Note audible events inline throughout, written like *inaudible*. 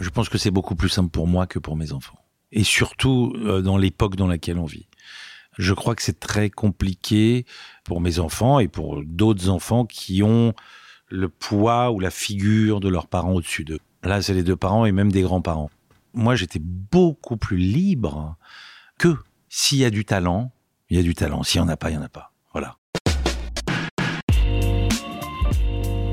Je pense que c'est beaucoup plus simple pour moi que pour mes enfants. Et surtout euh, dans l'époque dans laquelle on vit. Je crois que c'est très compliqué pour mes enfants et pour d'autres enfants qui ont le poids ou la figure de leurs parents au-dessus d'eux. Là, c'est les deux parents et même des grands-parents. Moi, j'étais beaucoup plus libre que s'il y a du talent, il y a du talent. S'il n'y en a pas, il n'y en a pas.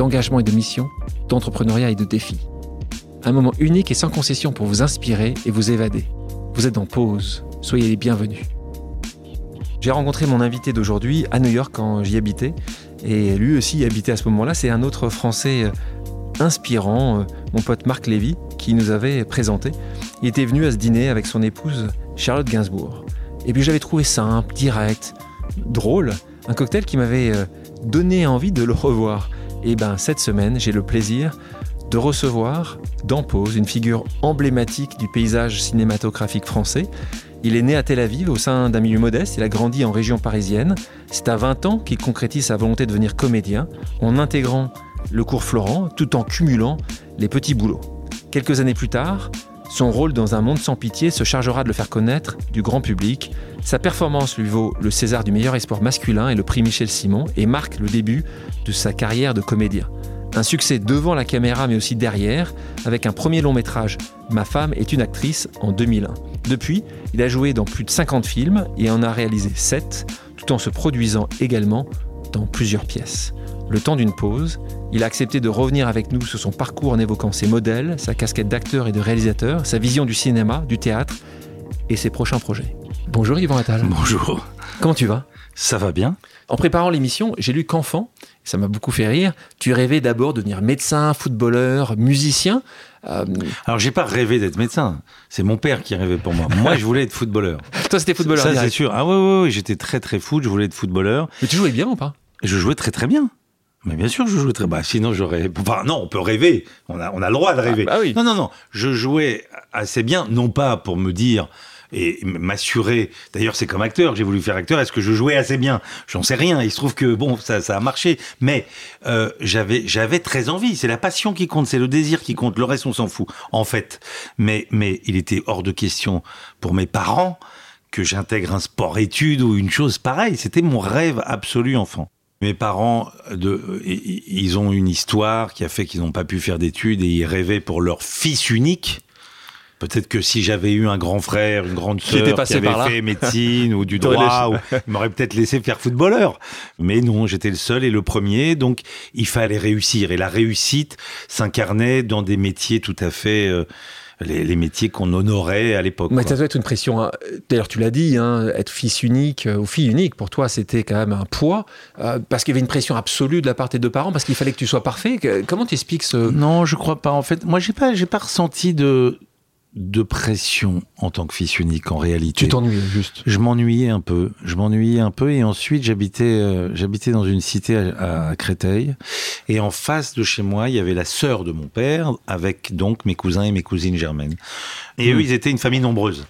d'engagement et de mission, d'entrepreneuriat et de défis. Un moment unique et sans concession pour vous inspirer et vous évader. Vous êtes en pause, soyez les bienvenus. J'ai rencontré mon invité d'aujourd'hui à New York quand j'y habitais, et lui aussi y habitait à ce moment-là. C'est un autre Français euh, inspirant, euh, mon pote Marc Lévy, qui nous avait présenté. Il était venu à ce dîner avec son épouse Charlotte Gainsbourg. Et puis j'avais trouvé simple, direct, drôle, un cocktail qui m'avait euh, donné envie de le revoir. Et ben cette semaine, j'ai le plaisir de recevoir dans Pause une figure emblématique du paysage cinématographique français. Il est né à Tel Aviv au sein d'un milieu modeste, il a grandi en région parisienne. C'est à 20 ans qu'il concrétise sa volonté de devenir comédien en intégrant le cours Florent tout en cumulant les petits boulots. Quelques années plus tard, son rôle dans un monde sans pitié se chargera de le faire connaître du grand public. Sa performance lui vaut le César du meilleur espoir masculin et le prix Michel Simon et marque le début de sa carrière de comédien. Un succès devant la caméra mais aussi derrière, avec un premier long métrage, Ma femme est une actrice, en 2001. Depuis, il a joué dans plus de 50 films et en a réalisé 7, tout en se produisant également dans plusieurs pièces. Le temps d'une pause, il a accepté de revenir avec nous sur son parcours en évoquant ses modèles, sa casquette d'acteur et de réalisateur, sa vision du cinéma, du théâtre et ses prochains projets. Bonjour Yvan Attal. Bonjour. Comment tu vas? Ça va bien En préparant l'émission, j'ai lu qu'enfant, ça m'a beaucoup fait rire, tu rêvais d'abord de devenir médecin, footballeur, musicien. Euh, Alors j'ai pas rêvé d'être médecin, c'est mon père qui rêvait pour moi. moi je voulais être footballeur. *laughs* Toi c'était footballeur Ça c'est sûr. Ah ouais, ouais, ouais j'étais très très foot, je voulais être footballeur. Mais tu jouais bien ou pas? Je jouais très très bien. Mais bien sûr, je jouais très bien. Sinon, j'aurais. Enfin, non, on peut rêver. On a, on a le droit de rêver. Ah, bah oui. Non, non, non. Je jouais assez bien, non pas pour me dire et m'assurer. D'ailleurs, c'est comme acteur. J'ai voulu faire acteur. Est-ce que je jouais assez bien? J'en sais rien. Il se trouve que bon, ça, ça a marché. Mais euh, j'avais, j'avais très envie. C'est la passion qui compte. C'est le désir qui compte. Le reste, on s'en fout. En fait. Mais, mais il était hors de question pour mes parents que j'intègre un sport-études ou une chose pareille. C'était mon rêve absolu enfant. Mes parents, de, ils ont une histoire qui a fait qu'ils n'ont pas pu faire d'études et ils rêvaient pour leur fils unique. Peut-être que si j'avais eu un grand frère, une grande sœur qui avait fait médecine ou du *laughs* droit, ou, il m'aurait peut-être laissé faire footballeur. Mais non, j'étais le seul et le premier, donc il fallait réussir. Et la réussite s'incarnait dans des métiers tout à fait... Euh, les, métiers qu'on honorait à l'époque. Mais ça doit être une pression. Hein. D'ailleurs, tu l'as dit, hein, être fils unique euh, ou fille unique, pour toi, c'était quand même un poids, euh, parce qu'il y avait une pression absolue de la part de tes deux parents, parce qu'il fallait que tu sois parfait. Comment t'expliques ce... Non, je crois pas. En fait, moi, j'ai pas, j'ai pas ressenti de de pression en tant que fils unique en réalité. Tu t'ennuyais juste. Je m'ennuyais un peu. Je m'ennuyais un peu et ensuite j'habitais euh, j'habitais dans une cité à, Créteil et en face de chez moi il y avait la sœur de mon père avec donc mes cousins et mes cousines germaines. Et eux hmm. ils étaient une famille nombreuse.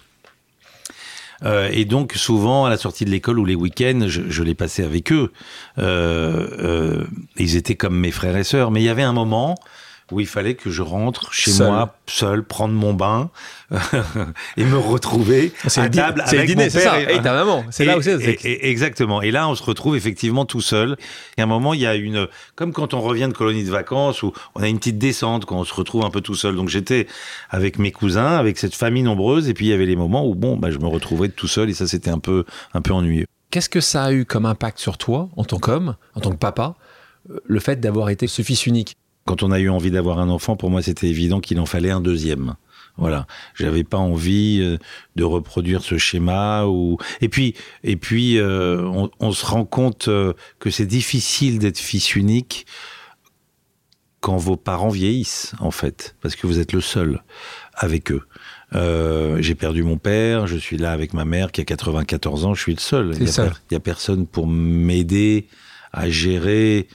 Euh, et donc souvent à la sortie de l'école ou les week-ends, je, je les passais avec eux. Euh, ils étaient comme mes frères et sœurs. Mais il y avait un moment où il fallait que je rentre chez moi seul, prendre mon bain *laughs* et me retrouver à table avec dîner, mon père et, ta maman. C'est là où c'est. Exactement. Et là, on se retrouve effectivement tout seul. Et à un moment, il y a une, comme quand on revient de colonie de vacances où on a une petite descente quand on se retrouve un peu tout seul. Donc j'étais avec mes cousins, avec cette famille nombreuse, et puis il y avait les moments où bon, bah, je me retrouvais tout seul et ça c'était un peu, un peu ennuyeux. Qu'est-ce que ça a eu comme impact sur toi en tant qu'homme, en tant que papa, euh, le fait d'avoir été ce fils unique? Quand on a eu envie d'avoir un enfant, pour moi, c'était évident qu'il en fallait un deuxième. Voilà, j'avais pas envie euh, de reproduire ce schéma ou et puis et puis euh, on, se rend compte euh, que c'est difficile d'être fils unique quand vos parents vieillissent en fait parce que vous êtes le seul avec eux. Euh, j'ai perdu mon père, je suis là avec ma mère qui a 94 ans, je suis le seul. Il n'y a, personne pour m'aider à gérer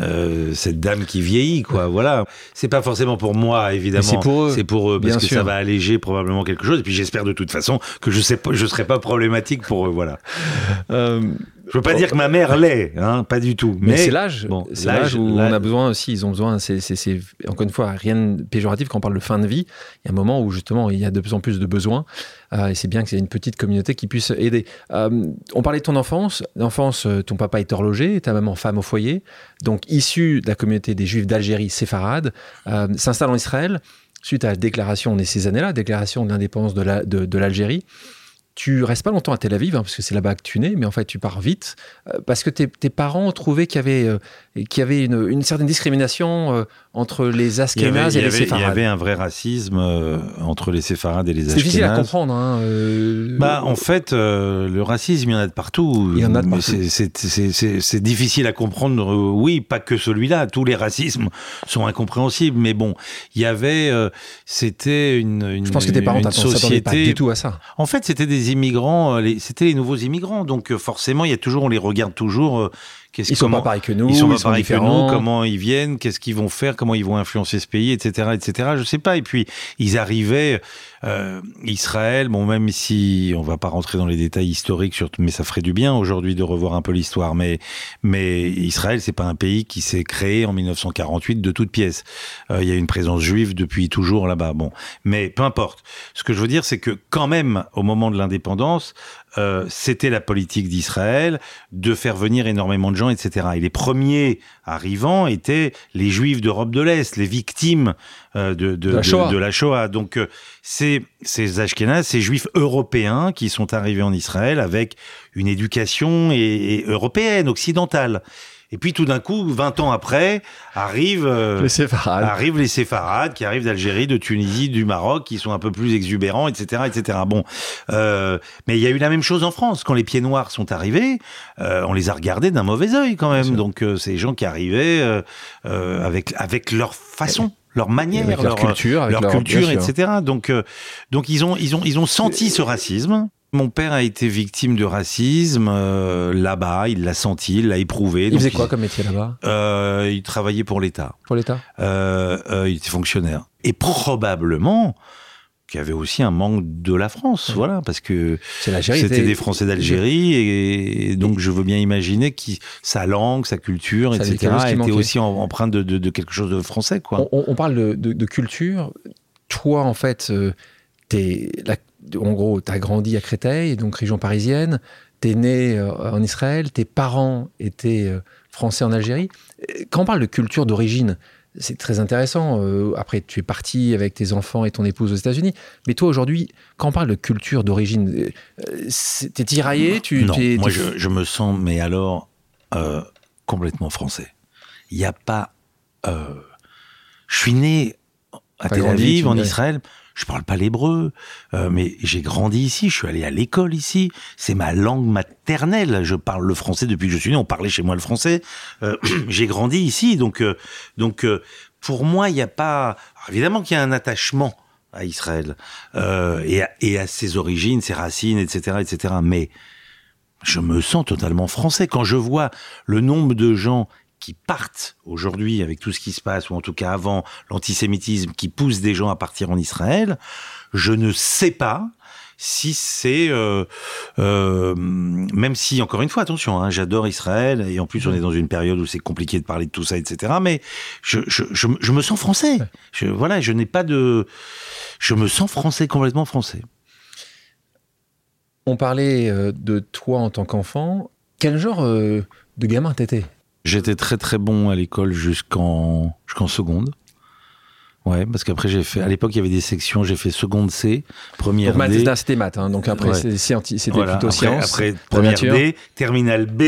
euh, cette dame qui vieillit, quoi. Voilà. C'est pas forcément pour moi, évidemment. C'est pour eux. C'est pour eux, parce que ça va alléger probablement quelque chose. Et puis j'espère de toute façon que je sais pas, je serai pas problématique pour eux, voilà. Euh, je veux pas dire que ma mère l'est, hein, pas du tout. Mais, c'est l'âge. Bon, c'est l'âge où on a besoin aussi. Ils ont besoin. C'est, encore une fois rien de péjoratif quand on parle de fin de vie. Il y a un moment où justement il y a de plus en plus de besoins. Euh, et c'est bien qu'il y ait une petite communauté qui puisse aider. Euh, on parlait de ton enfance. L'enfance, euh, ton papa est horloger, ta maman femme au foyer, donc issue de la communauté des Juifs d'Algérie séfarade, s'installe en Israël suite à la déclaration, on est ces années-là, déclaration de l'indépendance de l'Algérie tu restes pas longtemps à Tel Aviv, hein, parce que c'est là-bas que tu nais, mais en fait, tu pars vite, euh, parce que tes, parents trouvaient qu'il y avait, euh, qu'il y avait une, certaine discrimination euh, entre les Askénazes et les Séfarades. Il y avait un vrai racisme entre les Séfarades et les Askénazes. C'est difficile à comprendre. Hein, bah, en fait, le racisme, il y en a de partout. Il y en a de partout. C'est difficile à comprendre, oui, pas que celui-là. Tous les racismes sont incompréhensibles, mais bon, il y avait... c'était une, une, Je pense que tes parents ne société... pas du tout à ça. En fait, c'était des immigrants, euh, c'était les nouveaux immigrants. Donc euh, forcément, il y a toujours, on les regarde toujours. Ils sont pas pareils que nous. Ils sont pas pareils que nous. Comment ils viennent Qu'est-ce qu'ils vont faire Comment ils vont influencer ce pays, etc., etc. Je sais pas. Et puis ils arrivaient. Euh, Israël, bon, même si on va pas rentrer dans les détails historiques, mais ça ferait du bien aujourd'hui de revoir un peu l'histoire. Mais, mais Israël, c'est pas un pays qui s'est créé en 1948 de toutes pièces. Euh, il y a une présence juive depuis toujours là-bas. Bon, mais peu importe. Ce que je veux dire, c'est que quand même, au moment de l'indépendance, euh, c'était la politique d'Israël de faire venir énormément de gens, etc. Et les premiers arrivants étaient les Juifs d'Europe de l'Est, les victimes euh, de, de, la Shoah. Donc euh, c'est ces Ashkénazes, ces Juifs européens qui sont arrivés en Israël avec une éducation et européenne, occidentale. Et puis tout d'un coup, 20 ans après, arrivent, euh, les séfarades. arrivent les séfarades qui arrivent d'Algérie, de Tunisie, du Maroc, qui sont un peu plus exubérants, etc., etc. Bon, euh, mais il y a eu la même chose en France quand les pieds noirs sont arrivés. Euh, on les a regardés d'un mauvais œil quand même. Donc euh, c'est des gens qui arrivaient euh, avec avec leur façon leur manière, leur, culture, leur, culture, etc. Donc, donc ils ont, ils ont, ils ont senti ce racisme. Mon père a été victime de racisme euh, là-bas, il l'a senti, il l'a éprouvé. Il faisait quoi comme métier là-bas euh, Il travaillait pour l'État. Pour l'État euh, Il était fonctionnaire. Et probablement qu'il y avait aussi un manque de la France, voilà, parce que c'était des Français d'Algérie, et, donc je veux bien imaginer que sa langue, sa culture, etc., était aussi empreinte de, de, de, quelque chose de français, quoi. On, on parle de, de, culture. Toi, en fait, t'es la en gros, tu as grandi à Créteil, donc région parisienne, tu es né euh, en Israël, tes parents étaient euh, français en Algérie. Quand on parle de culture d'origine, c'est très intéressant. Euh, après, tu es parti avec tes enfants et ton épouse aux États-Unis. Mais toi, aujourd'hui, quand on parle de culture d'origine, t'es tiraillé tu, Non, moi, je, me sens, mais alors, complètement français. Il n'y a pas... je suis né à Tel Aviv, en Israël je parle pas l'hébreu, euh, mais j'ai grandi ici, je suis allé à l'école ici, c'est ma langue maternelle, je parle le français depuis que je suis né, on parlait chez moi le français, euh, *clears throat* j'ai grandi ici, donc euh, donc pour moi il n'y a pas, évidemment qu'il y a un attachement à Israël et à, et, à, ses origines, ses racines, etc., etc. Mais je me sens totalement français quand je vois le nombre de gens qui partent aujourd'hui avec tout ce qui se passe, ou en tout cas avant l'antisémitisme qui pousse des gens à partir en Israël, je ne sais pas si c'est euh, euh, même si encore une fois attention hein, j'adore Israël et en plus on est dans une période où c'est compliqué de parler de tout ça etc mais je, je, je, me sens français. Je, voilà je n'ai pas de je me sens français complètement français. On parlait euh, de toi en tant qu'enfant. Quel genre de gamin t'étais? J'étais très très bon à l'école jusqu'en jusqu'en seconde. Ouais, parce qu'après j'ai fait. À l'époque, il y avait des sections. J'ai fait seconde C, première donc, D. C'était maths, hein, donc après c'était plutôt après, sciences. Après première D, terminale B,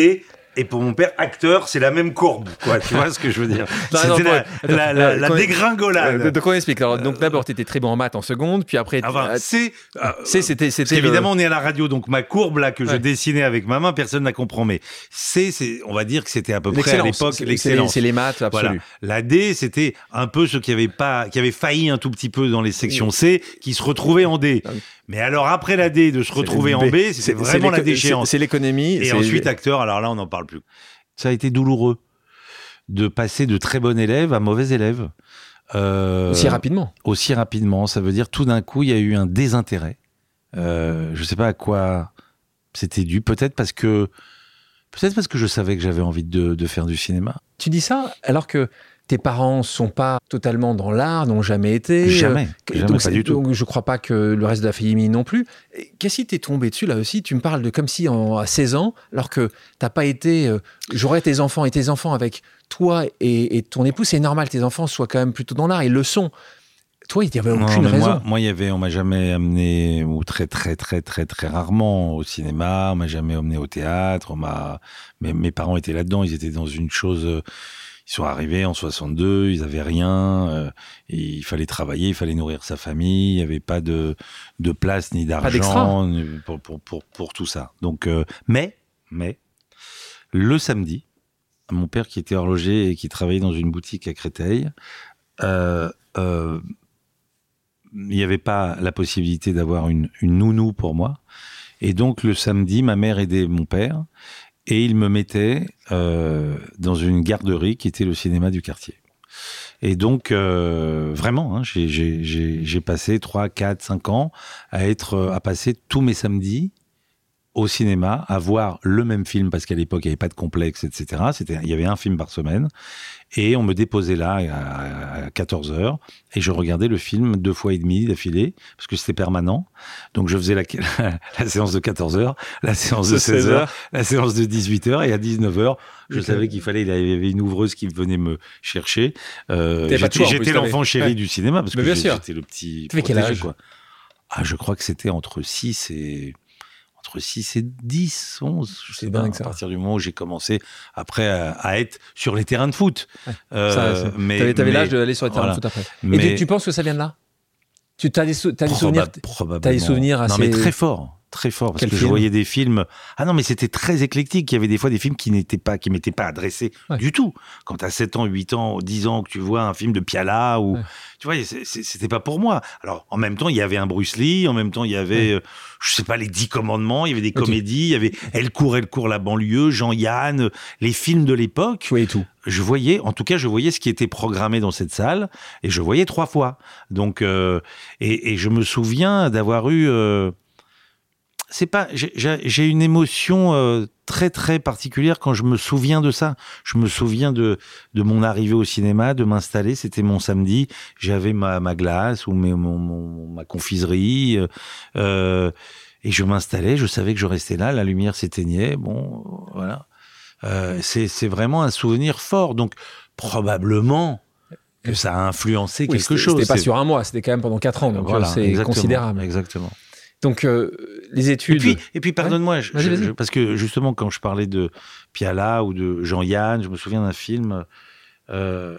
et pour mon père, acteur, c'est la même courbe, quoi. tu vois ce que je veux dire C'était la, attends, la- la- euh, la qu'on- dégringolade. Euh, donc on explique. Alors, donc d'abord, tu étais très bon en maths en seconde, puis après, Enfin, euh, c'est. euh, c'est c'était c'était qu'évidemment, on est à la radio, donc ma courbe là que je dessinais avec ma main, personne ne la comprend. Mais c'est, c'est, on va dire que c'était à peu près à l'époque l'excellence. C'est les maths Voilà. absolues. La D, c'était un peu ceux qui avaient pas, qui avaient failli un tout petit peu dans les sections C, qui se retrouvaient en D. Ah oui. Mais alors après la D, de se retrouver en B, C'est- vraiment la déchéance. C'est l'économie. Et ensuite acteur, alors là on n'en parle plus. Ça a été douloureux de passer de très bon élève à mauvais élève. Euh, aussi rapidement. aussi rapidement. Ça veut dire tout d'un coup, il y a eu un désintérêt. Euh, je sais pas à quoi c'était dû. Peut-être parce que peut-être parce que je savais que j'avais envie de, de faire du cinéma. Tu dis ça alors que tes parents sont pas totalement dans l'art, n'ont jamais été. Jamais, Euh, jamais, donc, pas du tout. donc je crois pas que le reste de la famille non plus. Qu'est-ce qui t'est tombé dessus là aussi? Tu me parles de comme si en, à 16 ans, alors que t'as pas été. euh, J'aurais tes enfants et tes enfants avec toi et, et ton épouse. C'est normal, tes enfants soient quand même plutôt dans l'art. Ils le sont. Toi, il n'y avait aucune raison. Moi, moi, il y avait, on m'a jamais amené, ou très, très, très, très, très rarement au cinéma. On m'a jamais emmené au théâtre. On m'a, mes, mes parents étaient là-dedans. Ils étaient dans une chose. Ils sont arrivés en 62. Ils avaient rien. euh, et il fallait travailler. Il fallait nourrir sa famille. Il n'y avait pas de, de place ni d'argent pour, pour, pour, pour tout ça. Donc, euh, mais, mais, le samedi, mon père qui était horloger et qui travaillait dans une boutique à Créteil. Euh, il n'y avait pas la possibilité d'avoir une, une nounou pour moi. Et donc le samedi, ma mère aidait mon père et il me mettait euh, dans une garderie qui était le cinéma du quartier. Et donc, euh, vraiment, hein, j'ai- passé 3, 4, 5 ans à, être, euh, à passer tous mes samedis au cinéma, à voir le même film, parce qu'à l'époque, il n'y avait pas de complexe, etc. Il y avait un film par semaine. Et on me déposait là à, à 14 heures et je regardais le film deux fois et demi d'affilée parce que c'était permanent. Donc je faisais la, *laughs* la, séance de 14 heures, la séance de 16 heures, la séance de 18 heures et à 19 heures, je savais qu'il fallait, il y avait une ouvreuse qui venait me chercher. Euh, j'étais l'enfant chéri ouais. du cinéma parce Mais que j'étais le petit T'avais quel âge? quoi. Ah, je crois que c'était entre 6 et entre 6 et 10, 11. je C'est dingue, ça. À partir du moment où j'ai commencé après à, à être sur les terrains de foot. Ouais. Euh, Ça, c'est- mais T'avais t'avais mais- l'âge d'aller sur les terrains de foot après. Et mais- tu, tu penses que ça vient de là? Tu as des, sou- t'as des Proba- souvenirs probablement. t'as des souvenirs Non, assez- mais très fort. Très fort. Parce Quel que je voyais des films. Ah non, mais c'était très éclectique. Il y avait des fois des films qui n'étaient pas, qui m'étaient pas adressés Ouais. du tout. Quand tu as 7 ans, 8 ans, 10 ans, que tu vois un film de Piala ou. Ouais. Tu vois, c'était pas pour moi. Alors, en même temps, il y avait un Bruce Lee. En même temps, il y avait, euh, je sais pas, les 10 commandements. Il y avait des comédies. Il y avait Elle court, elle court la banlieue, Jean-Yann, les films de l'époque voyais tout. je voyais, en tout cas, je voyais ce qui était programmé dans cette salle, et je voyais trois fois. Donc, euh, et, et je me souviens d'avoir eu, euh, c'est pas, j'ai- une émotion euh, très très particulière quand je me souviens de ça. Je me souviens de de mon arrivée au cinéma, de m'installer. C'était mon samedi. J'avais ma, ma glace ou mes, mon, mon- ma confiserie. euh, euh, et je m'installais, je savais que je restais là, la lumière s'éteignait, bon, voilà. Euh, c'est c'est vraiment un souvenir fort. Donc, probablement que ça a influencé Oui, quelque chose. C'était pas sur un mois, c'était quand même pendant 4 ans, donc Voilà, euh, c'est considérable. Exactement. Donc euh, les Et études. puis, et puis pardonne-moi, je- Vas-y, je- vas-y. je- parce que justement, quand je parlais de Piala ou de Jean-Yann, je me souviens d'un film euh,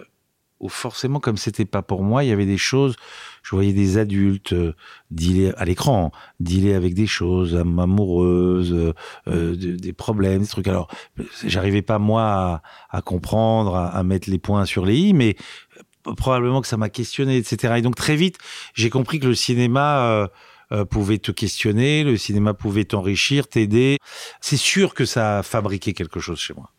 où forcément, comme c'était pas pour moi, il y avait des choses. Je voyais des adultes euh, dealer à l'écran, dealer avec des choses am- amoureuses, euh, de- des problèmes, des trucs. Alors, j'arrivais pas moi à, à comprendre, à, à mettre les points sur les i, mais probablement que ça m'a questionné, etc. Et donc très vite, j'ai compris que le cinéma euh, euh, pouvait te questionner, le cinéma pouvait t'enrichir, t'aider. C'est sûr que ça a fabriqué quelque chose chez moi.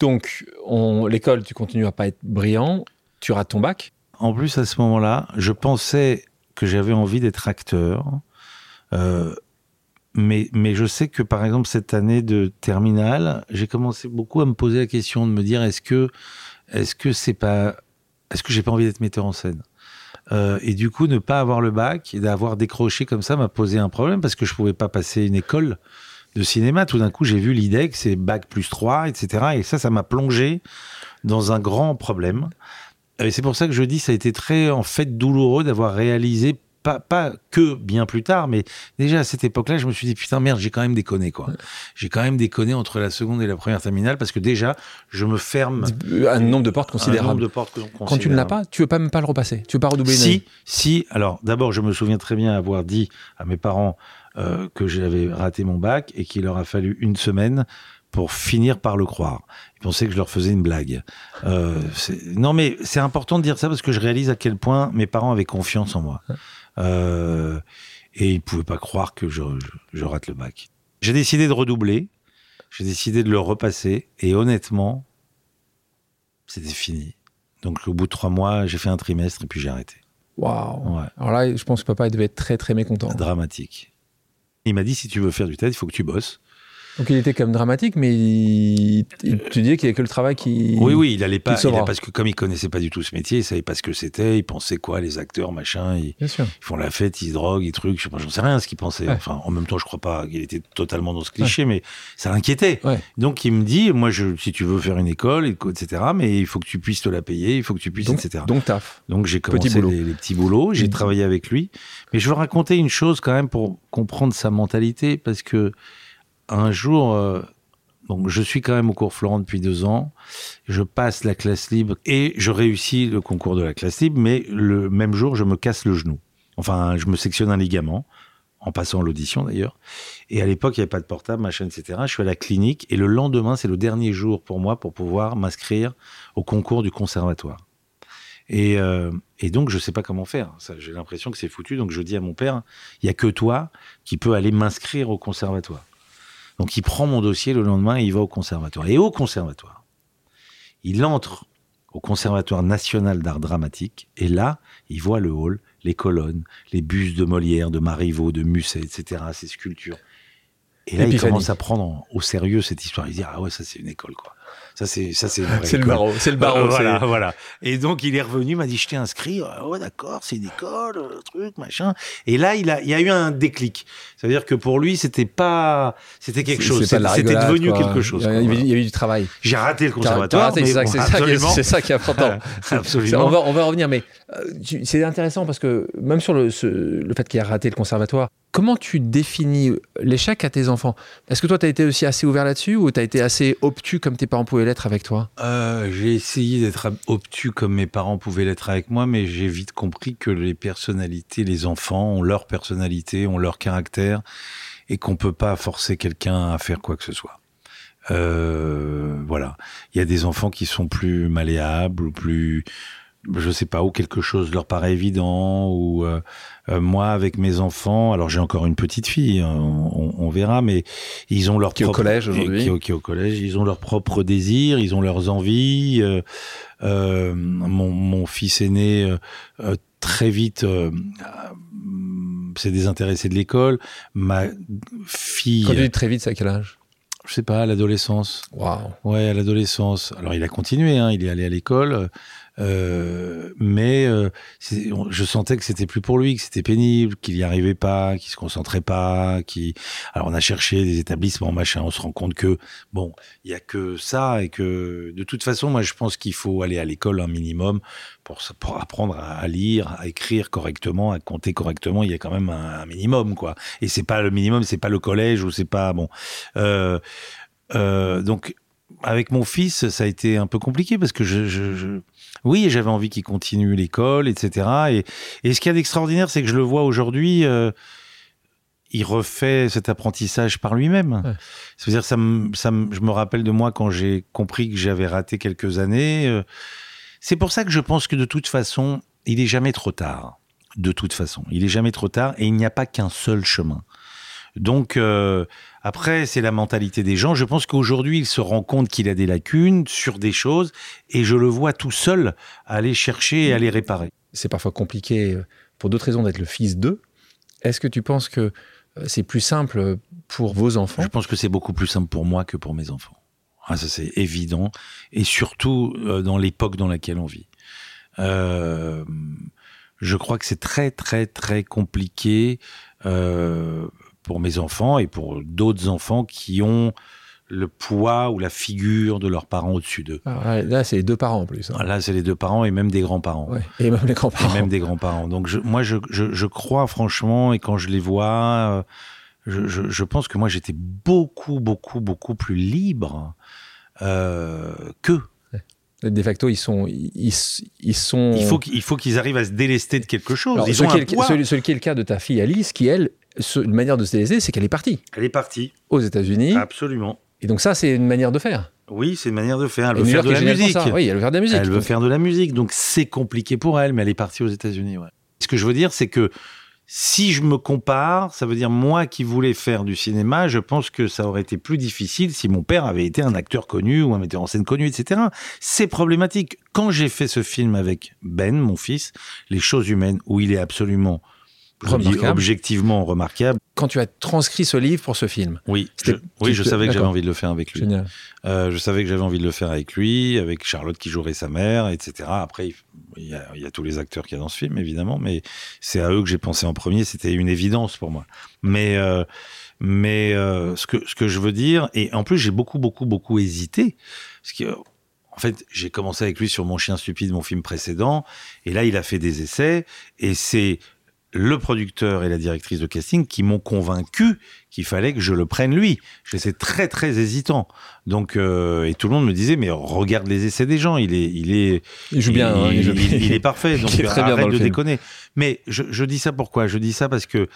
Donc on- l'école, tu continues à pas être brillant, tu rates ton bac? En plus, à ce moment-là, je pensais que j'avais envie d'être acteur. Euh, mais, mais je sais que, par exemple, cette année de terminale, j'ai commencé beaucoup à me poser la question de me dire est-ce que, est-ce que c'est pas, est-ce que j'ai pas envie d'être metteur en scène? Euh, Et du coup, ne pas avoir le bac et d'avoir décroché comme ça m'a posé un problème parce que je pouvais pas passer une école de cinéma. Tout d'un coup, j'ai vu l'IDEC, c'est bac plus 3, etc. Et ça, ça m'a plongé dans un grand problème. Et c'est pour ça que je dis, ça a été très, en fait, douloureux d'avoir réalisé pas, pas que bien plus tard, mais déjà à cette époque-là, je me suis dit putain merde, j'ai quand même déconné quoi. J'ai quand même déconné entre la seconde et la première terminale parce que déjà, je me ferme un nombre de portes un considérable. nombre de portes Quand tu ne l'as pas, tu veux pas même pas le repasser. Tu veux pas redoubler Si, si. Alors, d'abord, je me souviens très bien avoir dit à mes parents euh, que j'avais raté mon bac et qu'il leur a fallu une semaine pour finir par le croire. Ils pensaient que je leur faisais une blague. Euh, non, mais c'est important de dire ça parce que je réalise à quel point mes parents avaient confiance en moi. Euh, et ils pouvaient pas croire que je, je- je rate le bac. J'ai décidé de redoubler. J'ai décidé de le repasser. Et honnêtement, c'était fini. Donc, au bout de trois mois, j'ai fait un trimestre et puis j'ai arrêté. Waouh. Ouais. Alors là, je pense que papa il devait être très très mécontent. dramatique. Il m'a dit si tu veux faire du théâtre, il faut que tu bosses. Donc il était quand même dramatique, mais il, il- tu disais qu'il y avait que le travail qui. Oui, oui, il allait pas, il parce que comme il connaissait pas du tout ce métier, il savait pas ce que c'était, il pensait quoi, les acteurs, machin, ils, Bien sûr. ils font la fête, ils se droguent, ils trucs, je j'en sais rien ce qu'il pensait. Ouais. Enfin, en même temps, je crois pas qu'il était totalement dans ce cliché, mais ça l'inquiétait. Ouais. Donc il me dit, moi, je, si tu veux faire une école, etc., mais il faut que tu puisses te la payer, il faut que tu puisses, Donc, etc. donc taf. Donc j'ai commencé les, les petits boulots, j'ai Mm. travaillé avec lui. Mais je veux raconter une chose quand même pour comprendre sa mentalité, parce que un jour, euh, donc je suis quand même au cours Florent depuis deux ans, je passe la classe libre et je réussis le concours de la classe libre, mais le même jour, je me casse le genou. Enfin, je me sectionne un ligament, en passant l'audition d'ailleurs. Et à l'époque, il n'y avait pas de portable, machin, etc. Je suis à la clinique et le lendemain, c'est le dernier jour pour moi pour pouvoir m'inscrire au concours du conservatoire. Et, euh, et donc, je sais pas comment faire. J'ai l'impression que c'est foutu. Donc, je dis à mon père, il y a que toi qui peux aller m'inscrire au conservatoire. Donc, il prend mon dossier le lendemain et il va au conservatoire. Et au conservatoire, il entre au Conservatoire national d'art dramatique. Et là, il voit le hall, les colonnes, les bustes de Molière, de Marivaux, de Musset, etc., ces sculptures. Et là, il commence à prendre au sérieux cette histoire. Il dit, ah ouais, ça, c'est une école, quoi. Ça, c'est, ça, c'est C'est le barreau. C'est le barreau. Euh, voilà, voilà. Et donc il est revenu, il m'a dit je t'ai inscrit. Ah ouais, d'accord, c'est une école, euh, truc, machin. Et là, il a, il y a eu un déclic. C'est-à-dire que pour lui, c'était pas, c'était quelque c'est- chose. C'était devenu quoi. quelque chose. Il y quoi, avait, voilà. il y avait du travail. J'ai raté le conservatoire. t'as raté, mais C'est ça, bon, c'est ça ça qui est important. *laughs* absolument. On va, on va revenir, mais euh, tu- c'est intéressant parce que même sur le, ce- le fait qu'il a raté le conservatoire, comment tu définis l'échec à tes enfants? Est-ce que toi, tu as été aussi assez ouvert là-dessus ou tu as été assez obtus comme tes parents pouvaient l'être avec toi? Euh, j'ai essayé d'être obtus comme mes parents pouvaient l'être avec moi, mais j'ai vite compris que les personnalités, les enfants ont leur personnalité, ont leur caractère, et qu'on peut pas forcer quelqu'un à faire quoi que ce soit. Euh, voilà. Il y a des enfants qui sont plus malléables, ou plus, je sais pas, ou quelque chose leur paraît évident, ou euh, euh, moi avec mes enfants, alors j'ai encore une petite fille, hein, on, on- on verra, mais ils ont leur Qui est au propre- collège aujourd'hui. qui est au- qui au collège, ils ont leurs propres désirs, ils ont leurs envies. euh, euh, mon, mon fils aîné très vite s'est désintéressé de l'école. Ma fille, Quand tu dis très vite, c'est à quel âge? Je sais pas, à l'adolescence. Waouh Ouais, à l'adolescence. Alors il a continué, hein, il est allé à l'école, euh, mais euh, je sentais que c'était plus pour lui, que c'était pénible, qu'il y arrivait pas, qu'il se concentrait pas. Alors on a cherché des établissements, machin. On se rend compte que bon, il y a que ça et que de toute façon, moi je pense qu'il faut aller à l'école un minimum pour, apprendre à, lire, à écrire correctement, à compter correctement. Il y a quand même un, minimum, quoi. Et c'est pas le minimum, c'est pas le collège ou c'est pas bon. Euh, donc avec mon fils, ça a été un peu compliqué parce que je- oui, j'avais envie qu'il continue l'école, etc. Et, et ce qu'il y a d'extraordinaire, c'est que je le vois aujourd'hui. euh, il refait cet apprentissage par lui-même. Ouais. C'est-à-dire, ça me, ça me- je me rappelle de moi quand j'ai compris que j'avais raté quelques années. euh, c'est pour ça que je pense que de toute façon, il est jamais trop tard. De toute façon, il est jamais trop tard et il n'y a pas qu'un seul chemin. Donc euh, après, c'est la mentalité des gens. Je pense qu'aujourd'hui, il se rend compte qu'il a des lacunes sur des choses et je le vois tout seul aller chercher et aller réparer. C'est parfois compliqué euh, pour d'autres raisons d'être le fils d'eux. Est-ce que tu penses que euh, c'est plus simple pour vos enfants? Je pense que c'est beaucoup plus simple pour moi que pour mes enfants. Ah, ça c'est évident et surtout euh, dans l'époque dans laquelle on vit. Euh, je crois que c'est très très très compliqué euh, pour mes enfants et pour d'autres enfants qui ont le poids ou la figure de leurs parents au-dessus d'eux. Ah, là, c'est les deux parents en plus. hein. Là, c'est les deux parents et même des grands-parents. Ouais. Et même les Et grands-parents. même des grands-parents. Donc je, moi, je, je, je crois franchement, et quand je les vois, euh, je, pense que moi, j'étais beaucoup, beaucoup, beaucoup plus libre euh, qu'eux. De facto, ils sont, ils, ils sont. Il faut qu'il il faut qu'ils arrivent à se délester de quelque chose. Alors, Ils ce, ont qui un est, le- poids. ce- ce qui est le cas de ta fille Alice, qui elle, ce- une manière de se délaisser, c'est qu'elle est partie Elle est partie. aux États-Unis. Absolument. Et donc ça, c'est une manière de faire. Oui, c'est une manière de faire. Elle Et veut New faire York de la musique. Oui, elle veut faire de la musique. Elle veut Donc, faire de la musique, donc c'est compliqué pour elle, mais elle est partie aux États-Unis. ouais. Ce que je veux dire, c'est que si je me compare, ça veut dire moi qui voulais faire du cinéma, je pense que ça aurait été plus difficile si mon père avait été un acteur connu ou un metteur en scène connu, etc. C'est problématique. Quand j'ai fait ce film avec Ben, mon fils, Les choses humaines, où il est absolument, je dis Remarquable. objectivement remarquable. Quand tu as transcrit ce livre pour ce film, Oui, je, oui, je savais que j'avais envie de le faire avec lui. Euh, je savais que j'avais envie de le faire avec lui, avec Charlotte qui jouerait sa mère, etc. Après, il y a, il y a tous les acteurs qu'il y a dans ce film, évidemment, mais c'est à eux que j'ai pensé en premier. C'était une évidence pour moi. Mais, euh, mais euh, ce, que, ce que je veux dire, et en plus, j'ai beaucoup, beaucoup, beaucoup hésité. Parce que, en fait, j'ai commencé avec lui sur Mon chien stupide, mon film précédent, et là, il a fait des essais, et c'est le producteur et la directrice de casting qui m'ont convaincu qu'il fallait que je le prenne lui. J'étais très très hésitant. Donc euh, et tout le monde me disait mais regarde les essais des gens, il est il est Il joue bien. hein, il, joue bien. il- est parfait. *laughs* Donc Il est très bien arrête dans le de film. déconner. Mais je, je dis ça pourquoi? Je dis ça parce que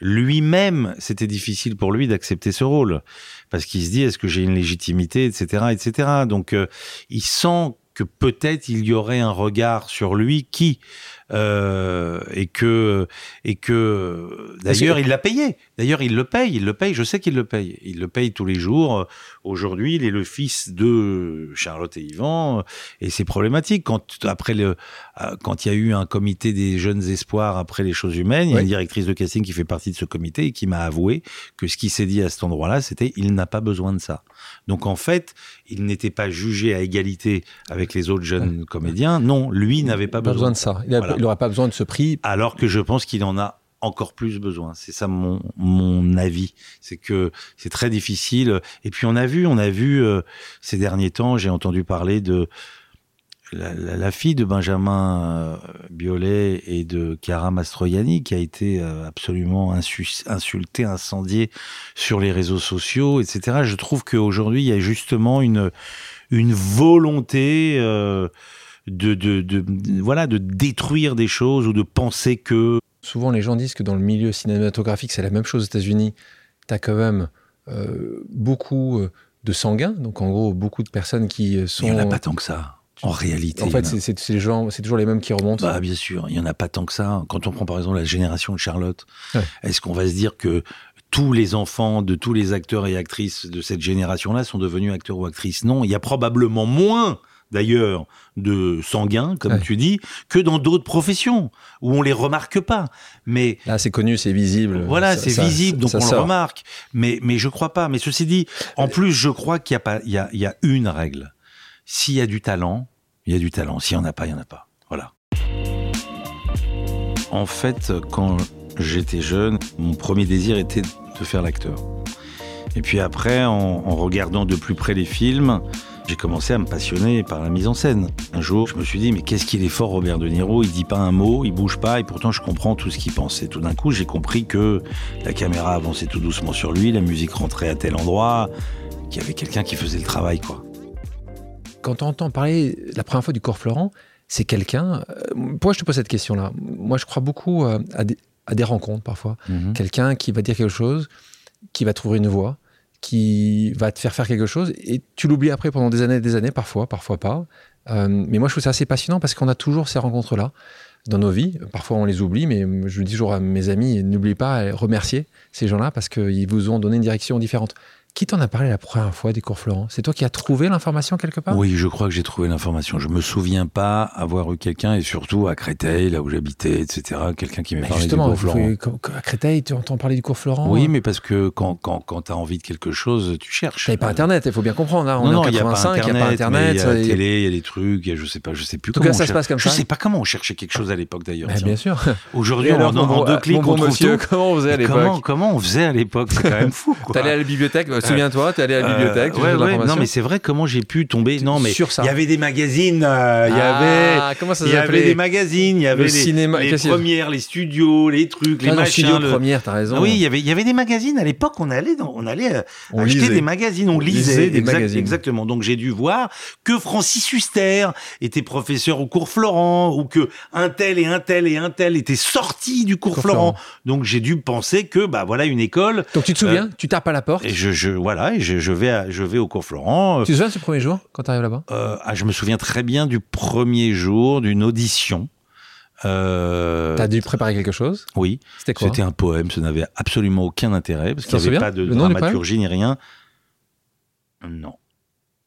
lui-même c'était difficile pour lui d'accepter ce rôle parce qu'il se dit est-ce que j'ai une légitimité, etc., etc. Donc euh, il sent que peut-être il y aurait un regard sur lui qui euh, et que et que d'ailleurs il l'a payé. D'ailleurs il le paye, il le paye. Je sais qu'il le paye. Il le paye tous les jours. Aujourd'hui, il est le fils de Charlotte et Yvan et c'est problématique quand après le euh, quand il y a eu un comité des jeunes espoirs après les choses humaines, il y a une directrice de casting qui fait partie de ce comité et qui m'a avoué que ce qui s'est dit à cet endroit-là, c'était il n'a pas besoin de ça. Donc en fait, il n'était pas jugé à égalité avec les autres jeunes comédiens. Non, lui n'avait pas, Pas besoin de ça. Il Voilà. N'aurait pas besoin de ce prix. alors que je pense qu'il en a encore plus besoin. C'est ça mon, mon avis. C'est que c'est très difficile. Et puis on a vu, on a vu euh, ces derniers temps, j'ai entendu parler de la, fille de Benjamin euh, Biolay et de Chiara Mastroianni qui a été euh, absolument insu- insultée, incendiée sur les réseaux sociaux, etc. Je trouve qu'aujourd'hui, il y a justement une, une volonté de, de, de, de- voilà, de détruire des choses ou de penser que Souvent, les gens disent que dans le milieu cinématographique, c'est la même chose aux États-Unis. Tu as quand même euh, beaucoup euh, de sanguins, donc en gros, beaucoup de personnes qui euh, sont. il n'y en a pas tant que ça. En réalité, En fait, c'est- toujours les mêmes qui remontent. Bah, bien sûr, il y en a pas tant que ça. Quand on prend par exemple la génération de Charlotte, Ouais. est-ce qu'on va se dire que tous les enfants de tous les acteurs et actrices de cette génération-là sont devenus acteurs ou actrices? Non, il y a probablement moins d'ailleurs de sanguins, comme Ouais. tu dis, que dans d'autres professions où on les remarque pas. Mais Là, c'est connu, c'est visible. voilà, c'est visible, donc ça on le remarque. Mais, mais je crois pas. Mais ceci dit, en plus, je crois qu'il y a pas, il y a, il y a une règle. S'il y a du talent, il y a du talent. S'il y en a pas, il y en a pas. Voilà. En fait, quand j'étais jeune, mon premier désir était de faire l'acteur. Et puis après, en, en regardant de plus près les films, j'ai commencé à me passionner par la mise en scène. Un jour, je me suis dit, mais qu'est-ce qu'il est fort, Robert De Niro? Il dit pas un mot, il bouge pas, et pourtant je comprends tout ce qu'il pense. Et tout d'un coup, j'ai compris que la caméra avançait tout doucement sur lui, la musique rentrait à tel endroit, qu'il y avait quelqu'un qui faisait le travail, quoi. Quand tu entends parler la première fois du corps Florent, c'est quelqu'un. euh, pourquoi je te pose cette question-là? Moi, je crois beaucoup euh, à, des, à des rencontres parfois. Mhm. Quelqu'un qui va dire quelque chose, qui va trouver une voix, qui va te faire faire quelque chose, et tu l'oublies après pendant des années et des années, parfois, parfois pas. Euh, mais moi, je trouve ça assez passionnant parce qu'on a toujours ces rencontres-là dans nos vies. Parfois, on les oublie, mais je dis toujours à mes amis, n'oubliez pas remercier ces gens-là parce qu'ils vous ont donné une direction différente. Qui t'en a parlé la première fois des cours Florent? C'est toi qui as trouvé l'information quelque part? Oui, je crois que j'ai trouvé l'information. Je me souviens pas avoir eu quelqu'un, et surtout à Créteil, là où j'habitais, etc., quelqu'un qui m'ait Mais parlé justement, du cours Florent. faut- à Créteil, tu entends parler du cours Florent Oui, mais parce que quand, quand, quand tu as envie de quelque chose, tu cherches. T'avais pas Internet, il faut bien comprendre. hein. On non, est en non, il n'y a pas 85, il n'y Internet, a pas Internet. il y a la télé, il y a des trucs, il y a, je sais pas, je sais plus En tout comment. cas, ça se passe comme je ça. sais pas comment on cherchait quelque chose à l'époque d'ailleurs. Bah, bien sûr. Aujourd'hui, en, deux clics, on trouve comment on faisait à l'époque? comment on faisait à l'époque? C'est quand même fou. T'allais à la bibliothèque, Souviens-toi, t'es allé à la bibliothèque. Euh, ouais, ouais, non, mais c'est vrai. Comment j'ai pu tomber Non, mais Sur ça. il y avait des magazines. euh, Il y avait. Ah, comment ça Il y avait des magazines, il y avait les, cinéma- les premières, les studios, les trucs, les Ah machins. Studio le- Première, t'as raison. Ah oui, il y avait, il y avait des magazines à l'époque. On allait, dans, on allait euh, On acheter lisait. des magazines, on On lisait, lisait des exact- magazines. Exactement. Donc j'ai dû voir que Francis Huster était professeur au cours Florent, ou que un tel et un tel et un tel étaient sortis du cours Cours Florent. Florent. Donc j'ai dû penser que bah voilà une école. Donc tu te souviens, tu tapes à la porte. Et je, je voilà, et je, je vais à- je vais au cours Florent. Tu te souviens ce premier jour quand t'arrives là-bas? Euh, ah, je me souviens très bien du premier jour d'une audition. Euh, T'as dû préparer quelque chose? Oui, C'était quoi? C'était un poème, ça n'avait absolument aucun intérêt parce Tu qu'il n'y avait pas de dramaturgie ni rien. Non,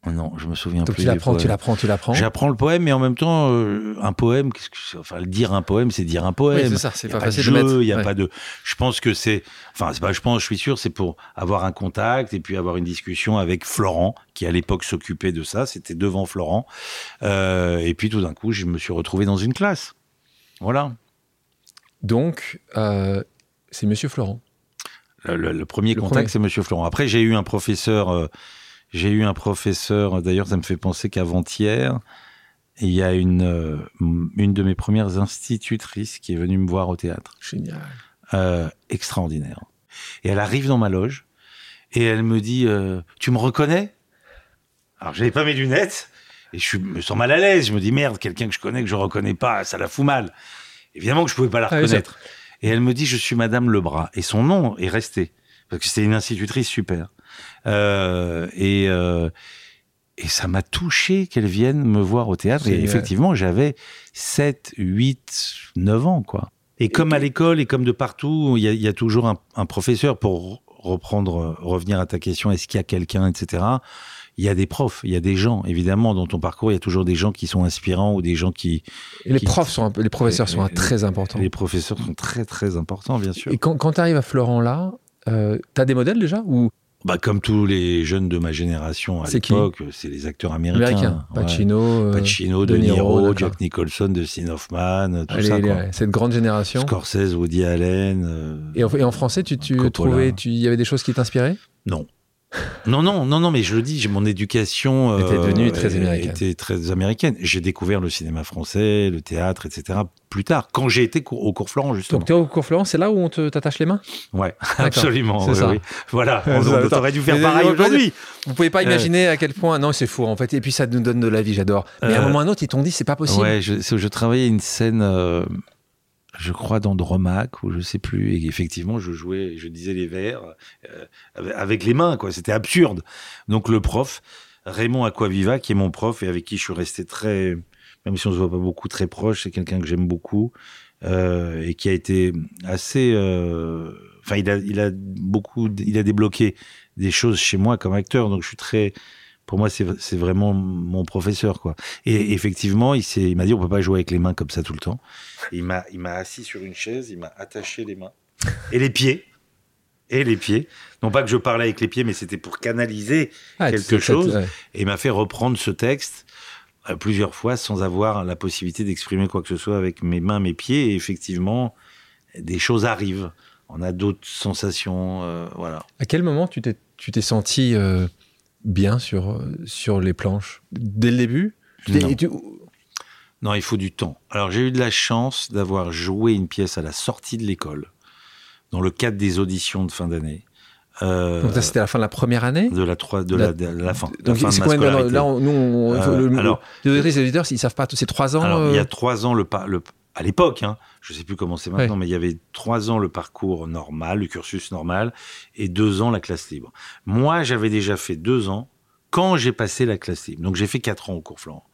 non, je me souviens Donc plus. tu l'apprends, tu l'apprends, tu l'apprends. J'apprends le poème, mais en même temps, euh, un poème, qu'est-ce que c'est? Enfin, dire un poème, c'est dire un Oui, poème. c'est ça, c'est pas pas facile de jeu, il y a Ouais. pas de. Je pense que c'est. Enfin, c'est pas. Je pense, je suis sûr, c'est pour avoir un contact et puis avoir une discussion avec Florent, qui à l'époque s'occupait de ça. C'était devant Florent. Euh, et puis tout d'un coup, je me suis retrouvé dans une classe. Voilà. Donc, euh, c'est Monsieur Florent. Le, le- le premier Le contact, premier. c'est Monsieur Florent. Après, j'ai eu un professeur. J'ai eu un professeur. D'ailleurs, ça me fait penser qu'avant-hier, il y a une euh, une de mes premières institutrices qui est venue me voir au théâtre. Génial. euh, extraordinaire. Et elle arrive dans ma loge et elle me dit euh, Tu me reconnais? Alors, j'avais pas mes lunettes et je me sens mal à l'aise. Je me dis Merde, quelqu'un que je connais que je reconnais pas, ça la fout mal. Évidemment que je pouvais pas la Ah oui, reconnaître. et elle me dit Je suis Madame Lebras. Et son nom est resté parce que c'était une institutrice super. Euh, et. euh, et ça m'a touché qu'elle vienne me voir au théâtre. Et Génial. effectivement, j'avais 7, 8, 9 ans, quoi. Et comme à l'école et comme de partout, il y a, il y a toujours un, un professeur pour reprendre, euh, revenir à ta question, est-ce qu'il y a quelqu'un, etc. Il y a des profs, il y a des gens, évidemment, dans ton parcours, il y a toujours des gens qui sont inspirants ou des gens qui... Et les Qui- profs sont, les professeurs sont très importants. Les professeurs sont très, très importants, bien sûr. Et quand, quand tu arrives à Florent là, euh, t'as des modèles déjà ou Bah, comme tous les jeunes de ma génération à l'époque, c'est les acteurs américains. américains Ouais. Pacino, euh, Pacino, De De Niro. Jack Nicholson, Dustin Hoffman, tout allez, ça, quoi. cette grande génération. Scorsese, Woody Allen. euh, Et en, et en français, tu, tu trouvais, il y avait des choses qui t'inspiraient? Non. Non, non, non, non, mais je le dis, j'ai- mon éducation Était devenue très américaine. était très américaine. J'ai découvert le cinéma français, le théâtre, etc. plus tard, quand j'ai été au cours Florent, justement. Donc tu es au cours Florent, c'est là où on te t'attache les mains? Ouais, *laughs* absolument. c'est oui, ça. oui. Voilà, *laughs* on, aurait dû faire Mais- pareil aujourd'hui. Vous pouvez pas Euh. imaginer à quel point. Non, c'est fou en fait. Et puis ça nous donne de la vie, j'adore. Mais à un Euh, moment ou à un autre, ils t'ont dit c'est pas possible. Ouais, je, je travaillais une scène, euh, je crois, d'Andromaque, ou je sais plus, et effectivement, je jouais, je disais les vers euh, avec- avec les mains, quoi. C'était absurde. Donc le prof, Raymond Aquaviva, qui est mon prof et avec qui je suis resté très, même si on se voit pas beaucoup, très proche, c'est quelqu'un que j'aime beaucoup euh, et qui a été assez, euh, enfin, il a, il a beaucoup, il a débloqué des choses chez moi comme acteur, donc je suis très pour moi, c'est vraiment mon professeur, quoi. Et effectivement, il m'a dit, on peut pas jouer avec les mains comme ça tout le temps. Il m'a, il m'a assis sur une chaise, il m'a attaché les mains et les pieds et les pieds. Non pas que je parlais avec les pieds, mais c'était pour canaliser. Ah, quelque chose. ouais. Et il m'a fait reprendre ce texte euh, plusieurs fois sans avoir la possibilité d'exprimer quoi que ce soit avec mes mains, mes pieds. Et effectivement, des choses arrivent. On a d'autres sensations, euh, voilà. À quel moment tu t'es tu t'es senti euh, bien sur euh, sur les planches dès le début? Non. et tu- Non, il faut du temps. Alors, j'ai eu de la chance d'avoir joué une pièce à la sortie de l'école, dans le cadre des auditions de fin d'année. Euh, Donc ça c'était à la fin de la première année? de la, trois- de La- la, de la fin. Donc la fin de c'est ma combien de- scolarité. Là, on- nous, on- Euh, le- alors- les auditeurs, ils savent pas. C'est trois ans. Alors, il y euh, a trois ans, le, le à l'époque, hein, je sais plus comment c'est maintenant, mais il y avait trois ans le parcours normal, le cursus normal, et deux ans la classe libre. Moi, j'avais déjà fait deux ans quand j'ai passé la classe libre. Donc, j'ai fait quatre ans au cours Florent.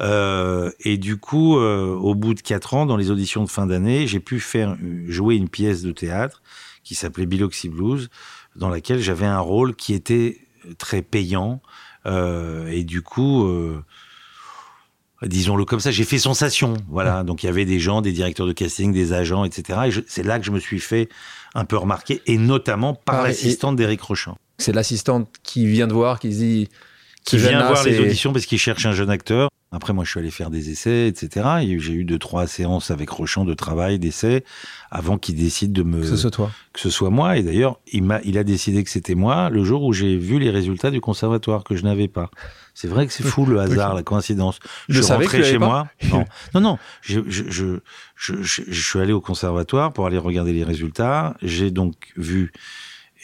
Euh, et du coup, euh, au bout de quatre ans, dans les auditions de fin d'année, j'ai pu faire jouer une pièce de théâtre qui s'appelait Biloxi Blues, dans laquelle j'avais un rôle qui était très payant. Euh, et du coup, disons-le comme ça, j'ai fait sensation. Voilà. Donc il y avait des gens, des directeurs de casting, des agents, etc. Et c'est là que je me suis fait un peu remarquer, et notamment par Ah, l'assistante d'Éric Rochant, C'est l'assistante qui vient de voir, qui dit. qui vient jeune-là, voir les auditions parce qu'il cherche un jeune acteur. Après, moi, je suis allé faire des essais, etc. Et j'ai eu deux, trois séances avec Rochon de travail, d'essais, avant qu'il décide de me. Que ce soit toi. Que ce soit moi. Et d'ailleurs, il, m'a, il a décidé que c'était moi le jour où j'ai vu les résultats du conservatoire que je n'avais pas. C'est vrai que c'est fou le *laughs* hasard, la coïncidence. Je Je suis rentré chez moi. *laughs* Non, non, non. Je, je- je suis allé au conservatoire pour aller regarder les résultats. J'ai donc vu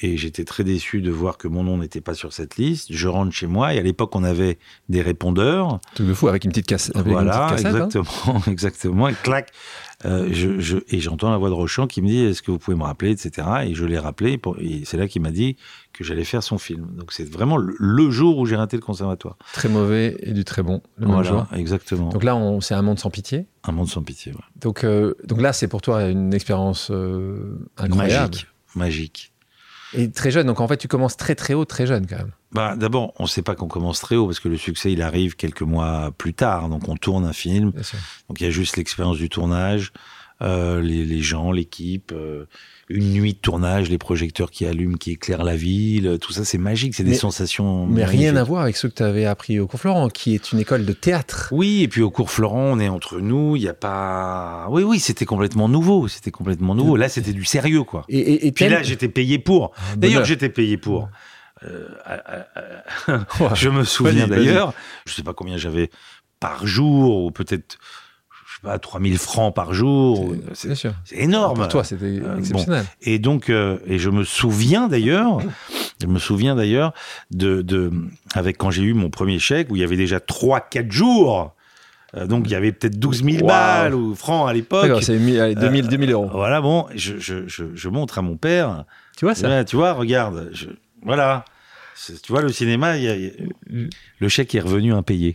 et j'étais très déçu de voir que mon nom n'était pas sur cette liste. Je rentre chez moi et à l'époque on avait des répondeurs. Truc de fou avec une petite casse- avec une Voilà, petite cassette. hein. exactement, *laughs* exactement. Et clac, euh, je, je, et j'entends la voix de Rochon qui me dit Est-ce que vous pouvez me rappeler, etc. Et je l'ai rappelé. Pour, et c'est là qu'il m'a dit que j'allais faire son film. Donc c'est vraiment le, le jour où j'ai raté le conservatoire. Très mauvais et du très bon le même voilà, jour. exactement. Donc là, on, c'est un monde sans pitié. Un monde sans pitié. ouais. Donc, euh, donc là, c'est pour toi une expérience euh, incroyable. Magique, magique. Et très jeune. Donc en fait, tu commences très très haut, très jeune quand même. Bah, d'abord, on ne sait pas qu'on commence très haut parce que le succès, il arrive quelques mois plus tard. Donc, on tourne un film. Donc, il y a juste l'expérience du tournage, euh, les, les gens, l'équipe, euh, une nuit de tournage, les projecteurs qui allument, qui éclairent la ville. Tout ça, c'est magique. C'est des Mais- sensations. Mais rien à voir avec ce que tu avais appris au cours Florent, qui est une école de théâtre. Oui, et puis au cours Florent, on est entre nous. Il n'y a pas. Oui, oui, c'était complètement nouveau. C'était complètement nouveau. Là, c'était du sérieux, quoi. Et, et, et Puis là, j'étais payé pour. D'ailleurs, j'étais payé pour. Euh. *laughs* Je me souviens d'ailleurs, je sais pas combien j'avais par jour, ou peut-être, je sais pas, 3000 francs par jour. C'est- C'est énorme. Pour toi, c'était Euh, exceptionnel. Et donc, euh, et je me souviens d'ailleurs, je me souviens d'ailleurs de, de, avec quand j'ai eu mon premier chèque où il y avait déjà 3-4 jours. Euh, donc, il y avait peut-être 12 000 Waouh. balles ou francs à l'époque. C'est mi- allez, 2000, Euh, 2000 euros. Voilà, bon, je, je, je, je montre à mon père. Tu vois ça tu vois, regarde, voilà. Tu vois, le cinéma, y a- y a- le chèque est revenu impayé.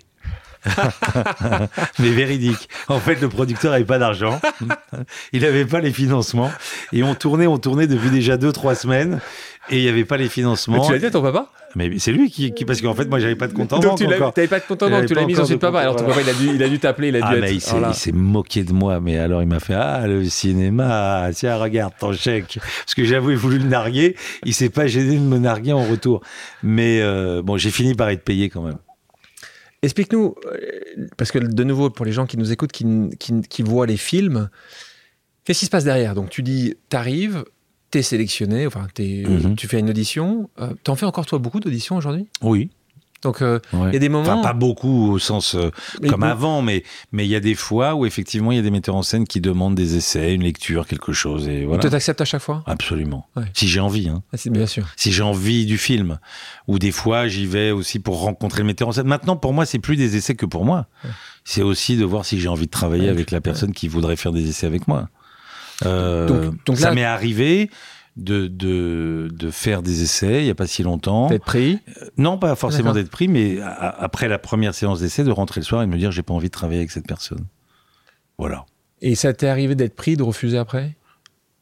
*laughs* Mais véridique. En fait, le producteur n'avait pas d'argent. Il n'avait pas les financements. Et on tournait, on tournait depuis déjà deux, trois semaines. Et il n'y avait pas les Mais financements. tu l'as dit à ton papa? Mais c'est lui qui, qui- parce qu'en fait, moi, j'avais pas de compte en Donc banque tu l'as- encore. t'avais pas de compte en banque, tu l'as mis de papa. Alors ton papa, il a dû, il a dû t'appeler, il a dû Ah, être. mais il s'est, voilà. il s'est moqué de moi, mais alors il m'a fait Ah, le cinéma, tiens, regarde ton chèque. Parce que j'avoue, il voulu le narguer, il s'est pas gêné de me narguer en retour. Mais euh, bon, j'ai fini par être payé quand même. Explique-nous, euh, parce que de nouveau, pour les gens qui nous écoutent, qui, qui, qui voient les films, qu'est-ce qui se passe derrière? Donc tu dis, t'arrives, t'es sélectionné, enfin t'es- Mhm. tu fais une audition. Euh, T'en fais encore toi beaucoup d'auditions aujourd'hui? Oui. Donc euh, il ouais. y a des moments. Enfin, pas beaucoup au sens euh, comme bon, avant, mais mais il y a des fois où effectivement il y a des metteurs en scène qui demandent des essais, une lecture, quelque chose, et voilà. Toi t'acceptes à chaque fois? Absolument. Ouais. Si j'ai envie, hein. Ah, Bien sûr. si j'ai envie du film. Ou des fois, j'y vais aussi pour rencontrer le metteur en scène. Maintenant, pour moi, c'est plus des essais que pour moi. Ouais. C'est aussi de voir si j'ai envie de travailler avec la personne qui voudrait faire des essais avec moi. Euh, Donc- donc ça là- m'est arrivé de, de, de faire des essais il n'y a pas si longtemps. D'être pris? Non, pas forcément d'être pris, mais a- après la première séance d'essai, de rentrer le soir et de me dire j'ai pas envie de travailler avec cette personne. Voilà. Et ça t'est arrivé d'être pris, de refuser après?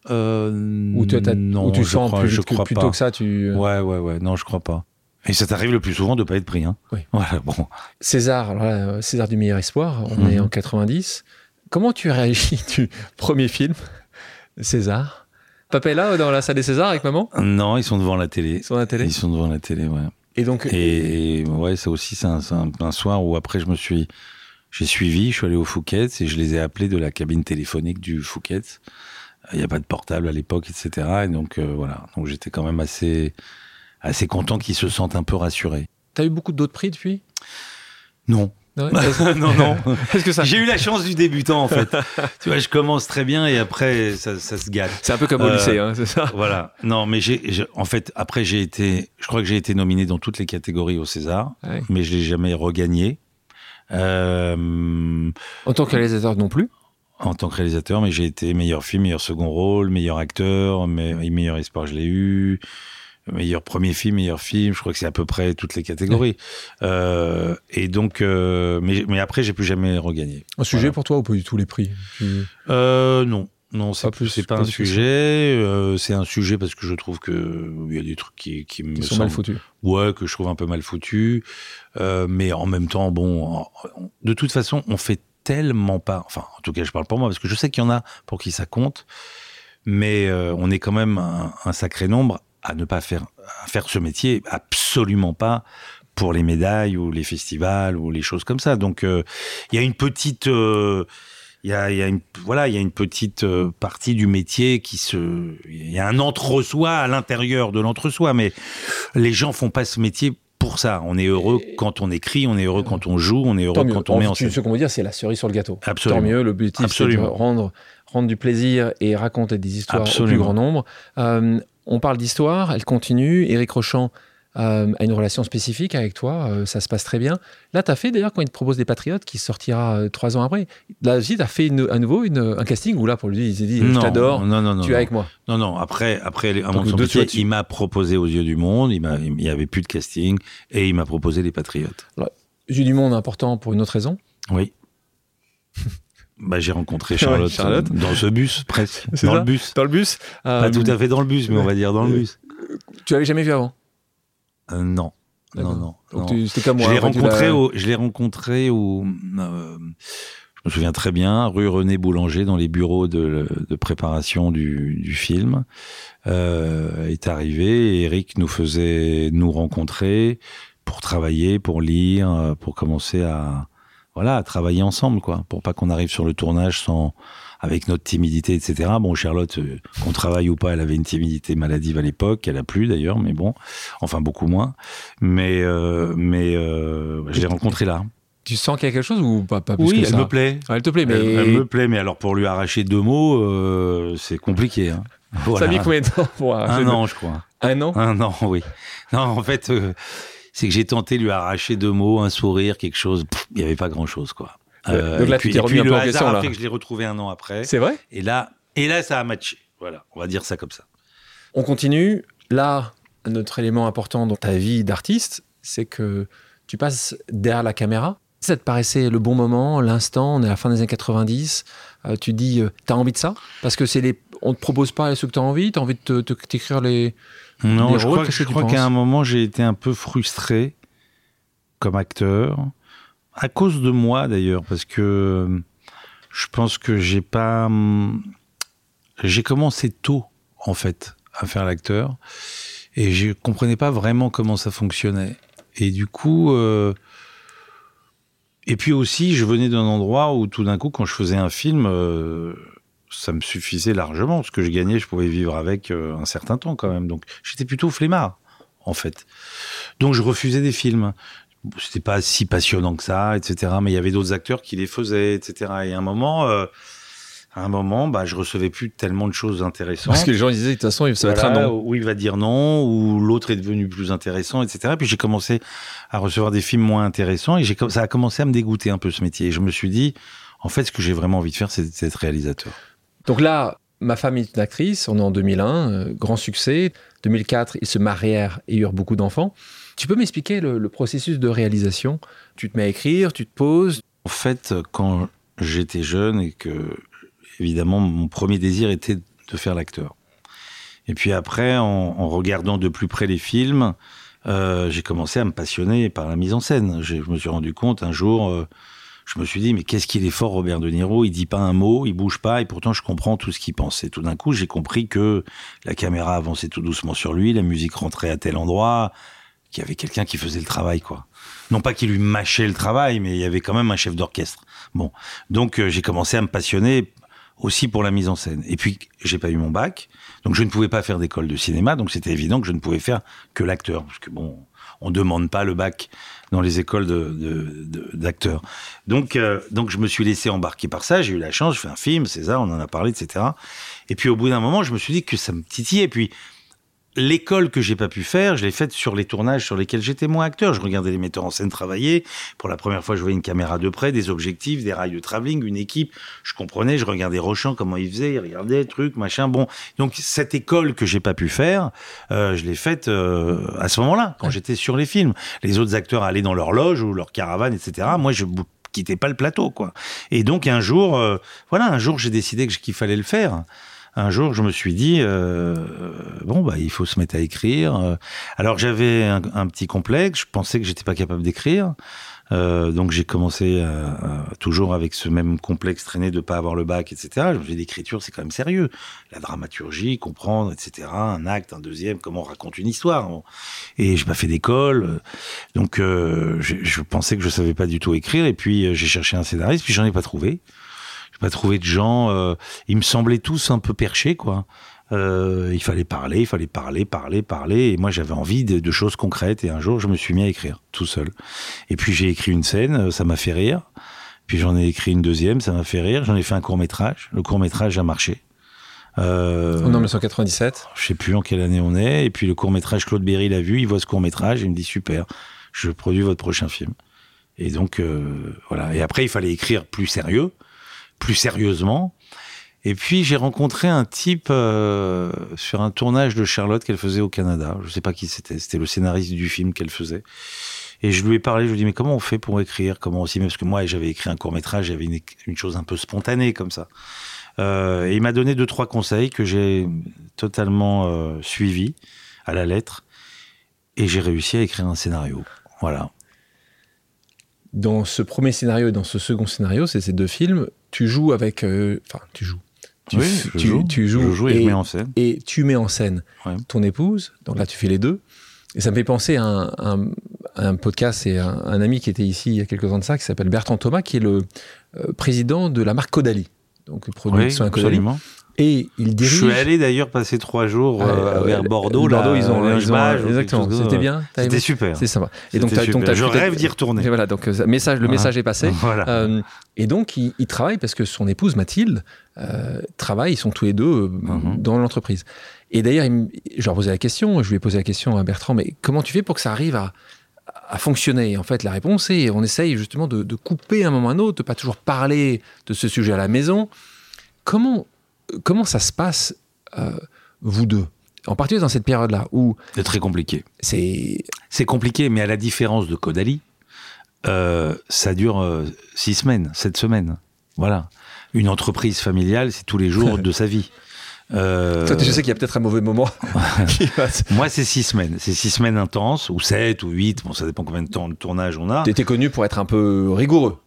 Ou, toi, t'as- non, ou tu je sens crois, plus je crois plutôt pas. que ça tu... Ouais, ouais, ouais. Non, je crois pas. Et ça t'arrive le plus souvent de pas être pris. Hein. Oui. *laughs* Voilà, bon. César, alors là, euh, César du meilleur espoir, on Mhm. est en 90. Comment tu réagis *laughs* du premier film, César? Papa est là dans la salle des Césars avec maman? Non, ils sont devant la télé. sur la télé? Ils sont devant la télé, ouais. Et donc, Et, et ouais, ça aussi, c'est un, un- un soir où après, je me suis, j'ai suivi, je suis allé au Fouquet's et je les ai appelés de la cabine téléphonique du Fouquet's. Il n'y a pas de portable à l'époque, etc. Et donc euh, voilà, donc j'étais quand même assez, assez content qu'ils se sentent un peu rassurés. t'as eu beaucoup d'autres prix depuis? Non, *laughs* Non, non. *laughs* est-ce que ça J'ai eu la chance du débutant en fait. tu vois, je commence très bien et après ça, ça se gâte. C'est un peu comme au Euh, lycée, hein, c'est ça? Voilà. Non, mais j'ai, j'ai- en fait, après j'ai été, je crois que j'ai été nominé dans toutes les catégories au César, Ouais. mais je l'ai jamais regagné. Euh, En tant que réalisateur non plus? en tant que réalisateur, mais j'ai été meilleur film, meilleur second rôle, meilleur acteur, me- meilleur espoir, je l'ai eu. Meilleur premier film, meilleur film, je crois que c'est à peu près toutes les catégories. Euh, et donc, euh, mais, mais après, j'ai plus jamais regagné. Un sujet Voilà. pour toi ou pas du tout les prix Euh, non. Non, c'est Pas plus, plus, c'est pas pas un sujet. euh, c'est un sujet parce que je trouve que il y a des trucs qui, qui me sont mal foutus. Ouais, que je trouve un peu mal foutus. Euh, mais en même temps, bon, de toute façon, on fait tellement pas. Enfin, en tout cas, je parle pour moi parce que je sais qu'il y en a pour qui ça compte. Mais euh, on est quand même un, un sacré nombre à ne pas faire, à faire ce métier, absolument pas pour les médailles ou les festivals ou les choses comme ça. Donc il y a une petite il y a, y a, une voilà il y a une petite partie du métier qui se il y a un entre-soi à l'intérieur de l'entre-soi mais les gens font pas ce métier pour ça. On est heureux quand on écrit, on est heureux quand on joue, on est heureux quand on met en scène. Ce qu'on veut dire, c'est la cerise sur le gâteau. Absolument. Tant mieux, l'objectif, c'est de rendre, rendre du plaisir et raconter des histoires au plus grand nombre. Euh, on parle d'histoire, elle continue. Éric Rochant euh, a une relation spécifique avec toi, euh, ça se passe très bien. Là, tu as fait d'ailleurs quand il te propose des Patriotes qui sortira euh, trois ans après. Là aussi, tu as fait à nouveau un casting où là, pour lui, il s'est dit Je t'adore, tu es avec moi. Non, non, après, après à mon il m'a proposé aux yeux du monde, il n'y avait plus de casting et il m'a proposé les Patriotes. yeux du monde important pour une autre raison Oui. *laughs* Bah, j'ai rencontré *laughs* Charlotte, dans ce bus, presque. Dans le bus. Dans le bus. Pas tout à fait dans le bus, mais on va dire dans le bus. Tu l'avais jamais vu avant? Euh, non. Non, non. C'était comme moi. Je l'ai rencontré, au, je l'ai rencontré au, euh, je me souviens très bien, rue René Boulanger, dans les bureaux de, de préparation du, du film. Euh, est arrivé et Eric nous faisait nous rencontrer pour travailler, pour lire, pour commencer à, voilà, à travailler ensemble, quoi, pour pas qu'on arrive sur le tournage sans, avec notre timidité, etc. Bon, Charlotte, euh, qu'on travaille ou pas, elle avait une timidité maladive à l'époque, elle a plus d'ailleurs, mais bon, enfin beaucoup moins. Mais, euh, mais euh, je l'ai rencontrée là. Tu sens qu'il y a quelque chose ou pas, pas plus Oui, que elle me plaît. elle te plaît, mais elle, me plaît, mais alors pour lui arracher deux mots, c'est compliqué. Hein. Ça a mis combien de temps pour Un an, je crois. Un an Un an, oui. Non, en fait, c'est que j'ai tenté de lui arracher deux mots, un sourire, quelque chose. Il n'y avait pas grand-chose, quoi. Euh, Donc là, tu t'es remis un peu en question. Là. fait que je l'ai retrouvé un an après. C'est vrai? Et là, et là, ça a matché. Voilà, on va dire ça comme ça. On continue. Là, notre élément important dans ta vie d'artiste, c'est que tu passes derrière la caméra. Ça te paraissait le bon moment, l'instant, on est à la fin des années 90. Euh, tu dis, euh, t'as envie de ça? Parce que c'est les, on te propose pas ce que t'as envie, t'as envie de t'écrire les, non, je crois, je crois qu'à un moment j'ai été un peu frustré comme acteur à cause de moi d'ailleurs, parce que je pense que j'ai pas. J'ai commencé tôt, en fait, à faire l'acteur, et je comprenais pas vraiment comment ça fonctionnait. Et du coup. Euh, et puis aussi, je venais d'un endroit où tout d'un coup, quand je faisais un film, euh, ça me suffisait largement. Ce que je gagnais, je pouvais vivre avec euh, un certain temps quand même. Donc j'étais plutôt flemmard, en fait. Donc je refusais des films c'était pas si passionnant que ça, etc. Mais il y avait d'autres acteurs qui les faisaient, etc. Et à un moment, euh, à un moment, bah, je recevais plus tellement de choses intéressantes. Parce que les gens disaient, de toute façon, ça va être un non. Ou il va dire non, ou l'autre est devenu plus intéressant, etc. Puis j'ai commencé à recevoir des films moins intéressants et ça a commencé à me dégoûter un peu ce métier. Et je me suis dit, en fait, ce que j'ai vraiment envie de faire, c'est d'être réalisateur. Donc là, ma femme est une actrice, on est en 2001, euh, grand succès. 2004, ils se marièrent et eurent beaucoup d'enfants. Tu peux m'expliquer le, processus de réalisation? Tu te mets à écrire, tu te poses? En fait, quand j'étais jeune et que, évidemment, mon premier désir était de faire l'acteur. Et puis après, en, regardant de plus près les films, euh, j'ai commencé à me passionner par la mise en scène. Je me suis rendu compte un jour, euh, je me suis dit, mais qu'est-ce qu'il est fort, Robert De Niro? Il dit pas un mot, il bouge pas, et pourtant je comprends tout ce qu'il pense. Et tout d'un coup, j'ai compris que la caméra avançait tout doucement sur lui, la musique rentrait à tel endroit, qu'il y avait quelqu'un qui faisait le travail, quoi. Non pas qu'il lui mâchait le travail, mais il y avait quand même un chef d'orchestre. Bon, donc euh, j'ai commencé à me passionner aussi pour la mise en scène. Et puis j'ai pas eu mon bac, donc je ne pouvais pas faire d'école de cinéma, donc c'était évident que je ne pouvais faire que l'acteur, parce que bon, on demande pas le bac dans les écoles d'acteurs. De, donc, euh, donc je me suis laissé embarquer par ça. J'ai eu la chance, je fais un film, César, on en a parlé, etc. Et puis au bout d'un moment, je me suis dit que ça me titillait. Et puis l'école que j'ai pas pu faire, je l'ai faite sur les tournages sur lesquels j'étais moins acteur. Je regardais les metteurs en scène travailler. Pour la première fois, je voyais une caméra de près, des objectifs, des rails de travelling, une équipe. Je comprenais, je regardais Rochant, comment il faisait, il regardait, truc, machin. Bon, donc cette école que j'ai pas pu faire, euh, je l'ai faite euh, à ce moment-là, quand j'étais sur les films. Les autres acteurs allaient dans leur loge ou leur caravane, etc. Moi, je quittais pas le plateau, quoi. Et donc un jour, euh, voilà, un jour, j'ai décidé qu'il fallait le faire. Un jour, je me suis dit, euh, bon, bah, il faut se mettre à écrire. Alors, j'avais un, petit complexe, je pensais que j'étais pas capable d'écrire. Euh, donc j'ai commencé toujours avec ce même complexe traîné de pas avoir le bac, etc. Je me suis dit, l'écriture, c'est quand même sérieux. La dramaturgie, comprendre, etc. Un acte, un deuxième, comment on raconte une histoire. Et j'ai pas fait d'école, donc euh, je, je, pensais que je savais pas du tout écrire. Et puis euh, j'ai cherché un scénariste, puis j'en ai pas trouvé. Pas trouvé de gens. Euh, ils me semblaient tous un peu perchés, quoi. Euh, il fallait parler, il fallait parler, parler, parler. Et moi, j'avais envie de, de, choses concrètes. Et un jour, je me suis mis à écrire tout seul. Et puis, j'ai écrit une scène, euh, ça m'a fait rire. Puis, j'en ai écrit une deuxième, ça m'a fait rire. J'en ai fait un court métrage. Le court métrage a marché. Euh, en 1997 Je sais plus en quelle année on est. Et puis, le court métrage, Claude Berry l'a vu. Il voit ce court métrage. Il me dit super, je produis votre prochain film. Et donc, euh, voilà. Et après, il fallait écrire plus sérieux, plus sérieusement. Et puis j'ai rencontré un type euh, sur un tournage de Charlotte qu'elle faisait au Canada. Je sais pas qui c'était. C'était le scénariste du film qu'elle faisait. Et je lui ai parlé. Je lui ai dit mais comment on fait pour écrire? Comment aussi? Parce que moi j'avais écrit un court métrage. J'avais une, une, chose un peu spontanée comme ça. Euh, et il m'a donné deux trois conseils que j'ai totalement euh, suivis à la lettre. Et j'ai réussi à écrire un scénario. Voilà. Dans ce premier scénario et dans ce second scénario, c'est ces deux films, tu joues avec. euh, Enfin, tu joues. Tu, Oui, je tu- joue. tu joues Je joue et je mets en scène. et tu mets en scène Ouais. ton épouse. Donc là, tu fais les deux. Et ça me fait penser à un, un- podcast et un, un ami qui était ici il y a quelques ans de ça, qui s'appelle Bertrand Thomas, qui est le euh, président de la marque Caudalie. Donc, le produit Oui, de soins Caudalie. Et il Je dirige. suis allé d'ailleurs passer trois jours euh, Ouais, vers Bordeaux. Bordeaux, là, ils ont, ou quelque exactement. C'était bien. C'était super. C'est sympa. Et donc, donc, Je rêve d'y retourner. Et voilà, donc euh, message, le message est passé. *laughs* Voilà. Euh, et donc, il, il travaille parce que son épouse Mathilde euh, travaille, ils sont tous les deux euh, Mhm. dans l'entreprise. Et d'ailleurs, je leur posais la question, je lui ai posé la question à Bertrand, mais comment tu fais pour que ça arrive à, à fonctionner? En fait, la réponse est, on essaye justement de, de couper un moment à un autre, de pas toujours parler de ce sujet à la maison. Comment, comment ça se passe, euh, vous deux En particulier dans cette période-là, où C'est très compliqué. c'est... C'est compliqué, mais à la différence de Caudalie, euh, ça dure euh, six semaines, sept semaines. Voilà. Une entreprise familiale, c'est tous les jours *laughs* de sa vie. Euh, Toi, je sais qu'il y a peut-être un mauvais moment *laughs* moi, c'est six semaines. C'est six semaines intenses, ou sept, ou huit. Bon, ça dépend combien de temps de tournage on a. T'étais connu pour être un peu rigoureux.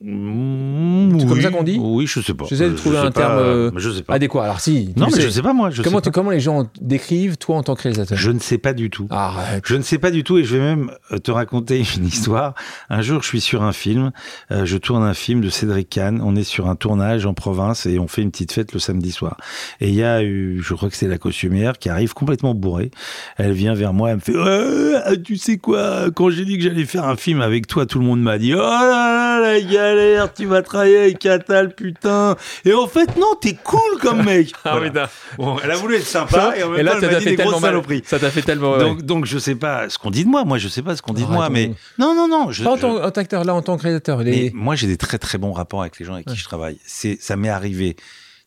Mmh, C'est comme ça qu'on dit Oui, je sais pas. J'essaie de trouver un pas, terme, euh, je sais pas. Adéquat. Alors si. non, mais sais. je sais pas moi. Je comment, sais pas. comment les gens décrivent, toi, en tant que réalisateur Je ne sais pas du tout. Arrête. Je ne sais pas du tout et je vais même euh, te raconter *laughs* une histoire. Un jour, je suis sur un film, euh, je tourne un film de Cédric Kahn. On est sur un tournage en province et on fait une petite fête le samedi soir. Et il y a eu, je crois que c'est la costumière qui arrive complètement bourrée. Elle vient vers moi, elle me fait Ouais, Tu sais quoi Quand j'ai dit que j'allais faire un film avec toi, tout le monde m'a dit Oh là là, la galère, tu vas travailler avec Catal, putain. Et en fait, non, t'es cool comme mec. Voilà. Bon, elle a voulu être sympa et en même Et là, temps, ça elle m'a t'a dit fait des grosses tellement mal. saloperies. Ça t'a fait tellement. ouais. Donc, donc je sais pas ce qu'on dit de moi. Moi, je sais pas ce qu'on dit de moi, Arrête, mais on- non, non, non. Je, Pas en tant qu'acteur, là, en tant que mais Les... moi, j'ai des très très bons rapports avec les gens avec qui Ouais. je travaille. C'est, ça m'est arrivé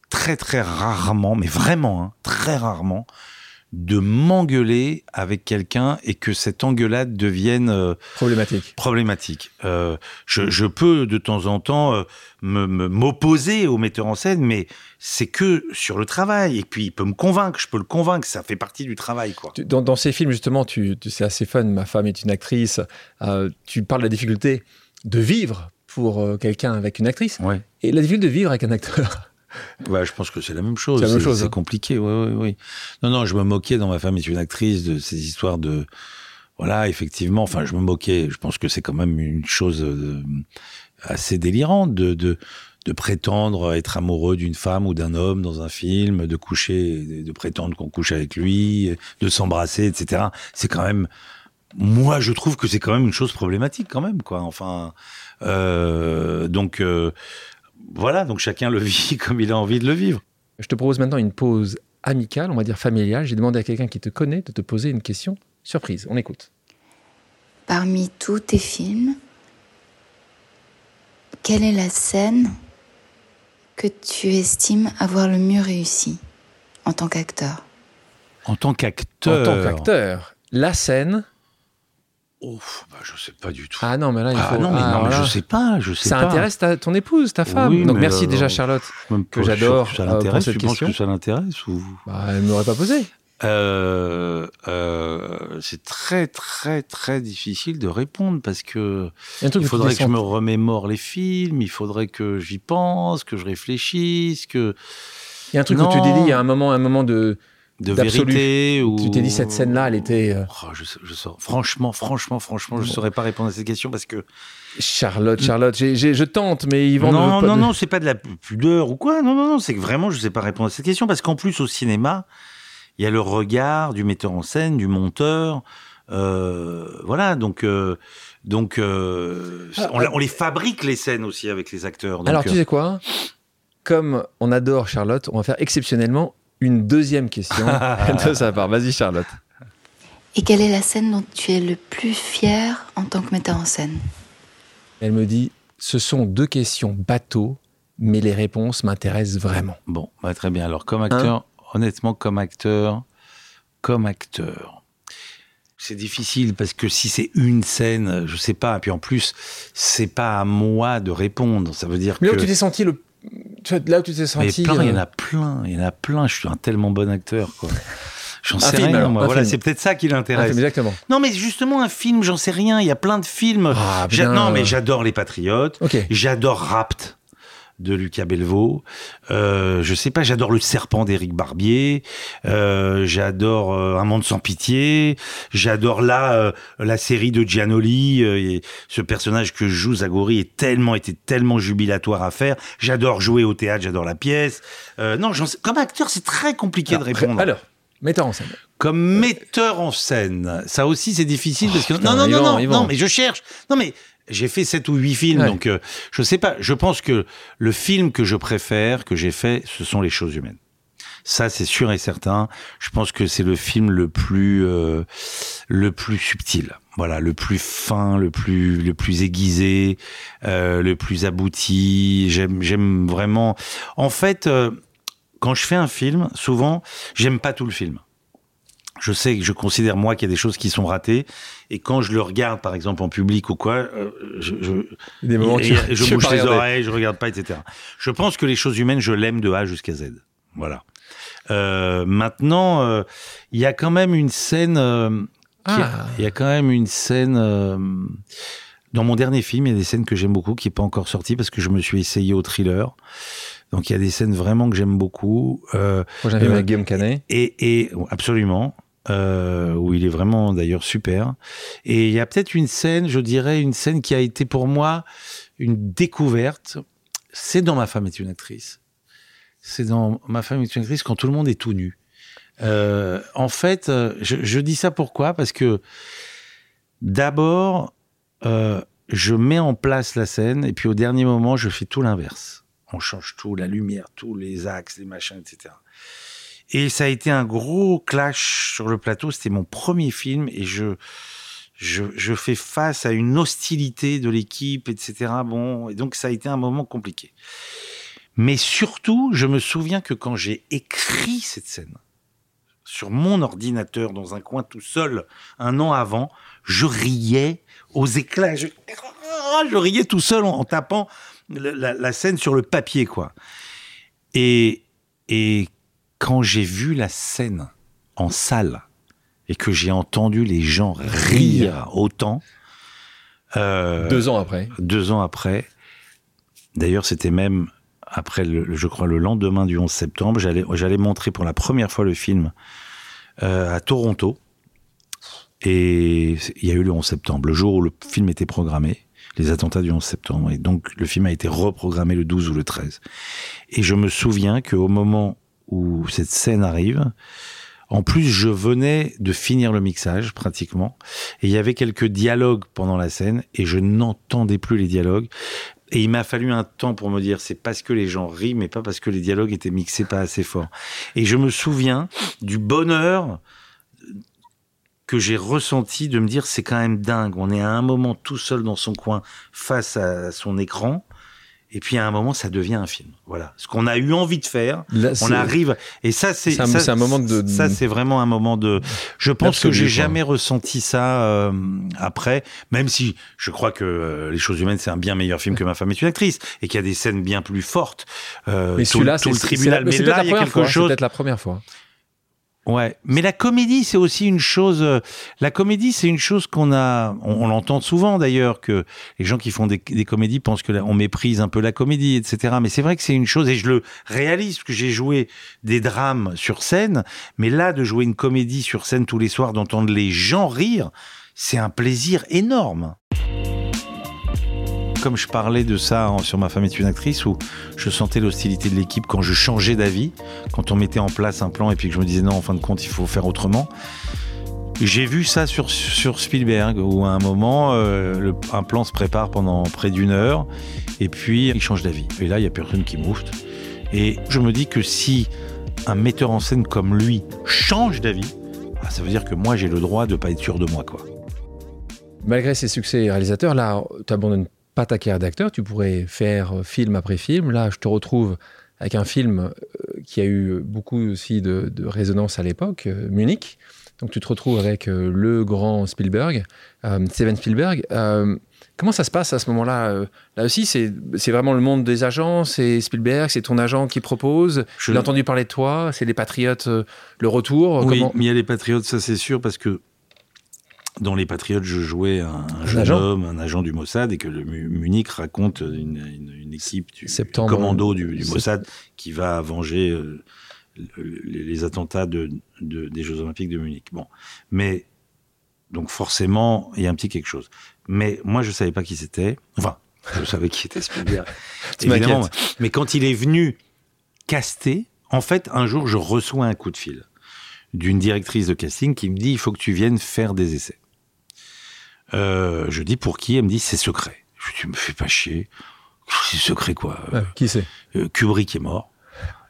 très très rarement, mais vraiment hein, très rarement, de m'engueuler avec quelqu'un et que cette engueulade devienne euh, Problématique. problématique. Euh, je, je peux de temps en temps euh, me, me- m'opposer au metteur en scène, mais c'est que sur le travail. Et puis il peut me convaincre, je peux le convaincre, ça fait partie du travail, quoi. Dans, dans ces films, justement, tu, tu- c'est assez fun. Ma femme est une actrice. tu parles de la difficulté de vivre pour quelqu'un avec une actrice Ouais. et la difficulté de vivre avec un acteur. Je pense que c'est la même chose. C'est chose, hein. compliqué, oui, oui, oui. Non, non, je me moquais dans ma femme est une actrice de ces histoires de, voilà, effectivement. Enfin, je me moquais. Je pense que c'est quand même une chose euh, assez délirante de, de, de prétendre être amoureux d'une femme ou d'un homme dans un film, de coucher, de prétendre qu'on couche avec lui, de s'embrasser, etc. C'est quand même, moi, je trouve que c'est quand même une chose problématique, quand même, quoi. Enfin, euh, donc. euh, voilà, donc chacun le *laughs* vit comme il a envie de le vivre. Je te propose maintenant une pause amicale, on va dire familiale. J'ai demandé à quelqu'un qui te connaît de te poser une question surprise. On écoute. Parmi tous tes films, quelle est la scène que tu estimes avoir le mieux réussi en tant qu'acteur? En tant En qu'acteur. tant qu'acteur, la scène Ouf, bah, je sais pas du tout. Ah non, mais là, il faut. Ah non, mais, ah, non, mais je sais pas, je sais Ça pas. intéresse ta- ton épouse, ta femme. Oui, Donc merci euh, déjà, non. Charlotte. Même que j'adore, que euh, Ça pour l'intéresse, tu penses que ça l'intéresse ou? Bah, elle ne m'aurait pas posé. Euh, euh, C'est très très très difficile de répondre parce que Il faudrait que je me remémore les films, il faudrait que j'y pense, que je réfléchisse, que Il y a un truc où tu Non. dit, il y a un moment, un moment de. De vérité ou Tu t'es dit, cette scène-là, elle était. euh, Oh, je, sais- je sors. Franchement, franchement, franchement, je Bon. saurais pas répondre à cette question parce que Charlotte, Charlotte, je tente, mais ils vont. non, non, non, c'est pas de la pudeur ou quoi. Non, non, non, c'est que vraiment, je sais pas répondre à cette question parce qu'en plus, au cinéma, il y a le regard du metteur en scène, du monteur. euh, voilà, donc, euh, donc, euh, Ah, on, on les fabrique les scènes aussi avec les acteurs. Donc, Alors, tu sais quoi? Comme on adore Charlotte, on va faire exceptionnellement une deuxième question *laughs* *laughs* de sa part. Vas-y, Charlotte. Et quelle est la scène dont tu es le plus fier en tant que metteur en scène? Elle me dit ce sont deux questions bateau, mais les réponses m'intéressent vraiment. Bon, bah, très bien. Alors, comme acteur, honnêtement, comme acteur, comme acteur, c'est difficile parce que si c'est une scène, je sais pas. Et puis en plus, c'est pas à moi de répondre. Ça veut dire Mais que. où tu t'es senti le. Tu vois, Là où tu t'es senti. il y en euh, a plein, il y en a plein. Je suis un tellement bon acteur, quoi. J'en sais film, rien, alors, moi. Voilà, c'est peut-être ça qui l'intéresse. exactement. Non, mais justement, un film, j'en sais rien. Il y a plein de films. Ah, bien. Non, mais j'adore Les Patriotes. J'adore Rapt de Lucas Belvaux. Euh, je sais pas, j'adore Le Serpent d'Éric Barbier. Euh, j'adore euh, Un monde sans pitié. J'adore là euh, la série de Giannoli. euh, et ce personnage que joue Zagori est tellement était tellement jubilatoire à faire. J'adore jouer au théâtre. J'adore la pièce. Euh, non, comme acteur, c'est très compliqué de répondre. Alors, metteur en scène. Comme metteur en scène, ça aussi c'est difficile parce que Oh, putain, non non non non, non mais je cherche. Non mais j'ai fait sept ou huit films Ouais. donc euh, je sais pas. Je pense que le film que je préfère que j'ai fait, ce sont les choses humaines. Ça c'est sûr et certain. Je pense que c'est le film le plus euh, le plus subtil. Voilà, le plus fin, le plus le plus aiguisé, euh, le plus abouti. J'aime j'aime vraiment. En fait, euh, quand je fais un film, souvent j'aime pas tout le film je sais que je considère moi qu'il y a des choses qui sont ratées et quand je le regarde par exemple en public ou quoi euh, je, je, Des moments et- je *laughs* bouge les oreilles je regarde pas etc je pense que les choses humaines je l'aime de A jusqu'à Z voilà euh, maintenant euh, il y a quand même une scène euh, Ah. il y a quand même une scène euh, dans mon dernier film, il y a des scènes que j'aime beaucoup, qui n'est pas encore sortie parce que je me suis essayé au thriller. Donc il y a des scènes vraiment que j'aime beaucoup. Euh, Moi, j'avais Euh, avec Guillaume Canet. et, et absolument, euh, où il est vraiment d'ailleurs super. Et il y a peut-être une scène, je dirais, une scène qui a été pour moi une découverte. C'est dans Ma femme est une actrice. C'est dans Ma femme est une actrice quand tout le monde est tout nu. Euh, en fait, euh, je, dis ça pourquoi? Parce que d'abord, je mets en place la scène et puis au dernier moment, je fais tout l'inverse. On change tout, la lumière, tous les axes, les machins, etc. Et ça a été un gros clash sur le plateau. C'était mon premier film et je, je, fais face à une hostilité de l'équipe, etc. Bon, et donc ça a été un moment compliqué. Mais surtout, je me souviens que quand j'ai écrit cette scène sur mon ordinateur dans un coin tout seul un an avant, je riais aux éclats. Je, *laughs* riais tout seul en, tapant la, la- la scène sur le papier, quoi. Et, et quand j'ai vu la scène en salle et que j'ai entendu les gens rire autant, euh, Deux ans après. deux ans après. D'ailleurs, c'était même après, le, je crois, le lendemain du 11 septembre. J'allais, j'allais montrer pour la première fois le film euh, à Toronto. Et il y a eu le 11 septembre, le jour où le film était programmé, les attentats du 11 septembre. Et donc, le film a été reprogrammé le 12 ou le 13. Et je me souviens qu'au moment où cette scène arrive, en plus, je venais de finir le mixage, pratiquement. Et il y avait quelques dialogues pendant la scène et je n'entendais plus les dialogues. Et il m'a fallu un temps pour me dire c'est parce que les gens rient, mais pas parce que les dialogues étaient mixés pas assez fort. Et je me souviens du bonheur que j'ai ressenti de me dire c'est quand même dingue. On est à un moment tout seul dans son coin face à son écran Et puis à un moment, ça devient un film. Voilà, ce qu'on a eu envie de faire, Là, on arrive. Et ça, c'est un- ça, un moment de- Ça, c'est vraiment un moment de. Je pense que j'ai jamais ressenti ça euh, après, même si je crois que euh, Les choses humaines, c'est un bien meilleur film que Ma femme est une actrice, et qu'il y a des scènes bien plus fortes. Euh, Mais celui-là, c'est le tribunal. Mais là, la il y a quelque fois. C'est chose. peut-être la première fois. Ouais, mais la comédie, c'est aussi une chose. euh, La comédie, c'est une chose qu'on a. On, l'entend souvent d'ailleurs que les gens qui font des, comédies pensent que on méprise un peu la comédie, etc. Mais c'est vrai que c'est une chose et je le réalise parce que j'ai joué des drames sur scène, mais là de jouer une comédie sur scène tous les soirs, d'entendre les gens rire, c'est un plaisir énorme. Comme je parlais de ça sur Ma femme est une actrice, où je sentais l'hostilité de l'équipe quand je changeais d'avis, quand on mettait en place un plan et puis que je me disais non, en fin de compte, il faut faire autrement. J'ai vu ça sur, sur Spielberg, où à un moment, euh, un plan se prépare pendant près d'une heure, et puis il change d'avis. Et là, il y a personne qui moufte. Et je me dis que si un metteur en scène comme lui change d'avis, bah, ça veut dire que moi, j'ai le droit de pas être sûr de moi, quoi. Malgré ses succès réalisateurs, là, tu n'abandonnes pas ta carrière d'acteur. Tu pourrais faire euh, film après film. Là, je te retrouve avec un film euh, qui a eu beaucoup aussi de, de résonance à l'époque, euh, Munich. Donc, tu te retrouves avec le grand Spielberg, euh, Steven Spielberg. Euh, comment ça se passe à ce moment-là Là aussi, c'est vraiment le monde des agents. C'est Spielberg, c'est ton agent qui propose. Je- J'ai entendu parler de toi. C'est les Patriotes, le retour. Oui, Comment- mais il y a les Patriotes, ça c'est sûr, parce que dans les Patriotes, je jouais un, un jeune agent. homme, un agent du Mossad, et que le Mu- Munich raconte une, une- une équipe du commando du, Mossad qui va venger euh, le- les, attentats de, de- des Jeux Olympiques de Munich. Bon, mais donc forcément, il y a un petit quelque chose. Mais moi, je savais pas qui c'était. Enfin, je savais qui était Spielberg. *laughs* Évidemment. Mais quand il est venu caster, en fait, un jour, je reçois un coup de fil d'une directrice de casting qui me dit il faut que tu viennes faire des essais. Euh, je dis pour qui? Elle me dit c'est secret. Je dis tu me fais pas chier. C'est secret quoi. Qui c'est? Euh, Kubrick est mort.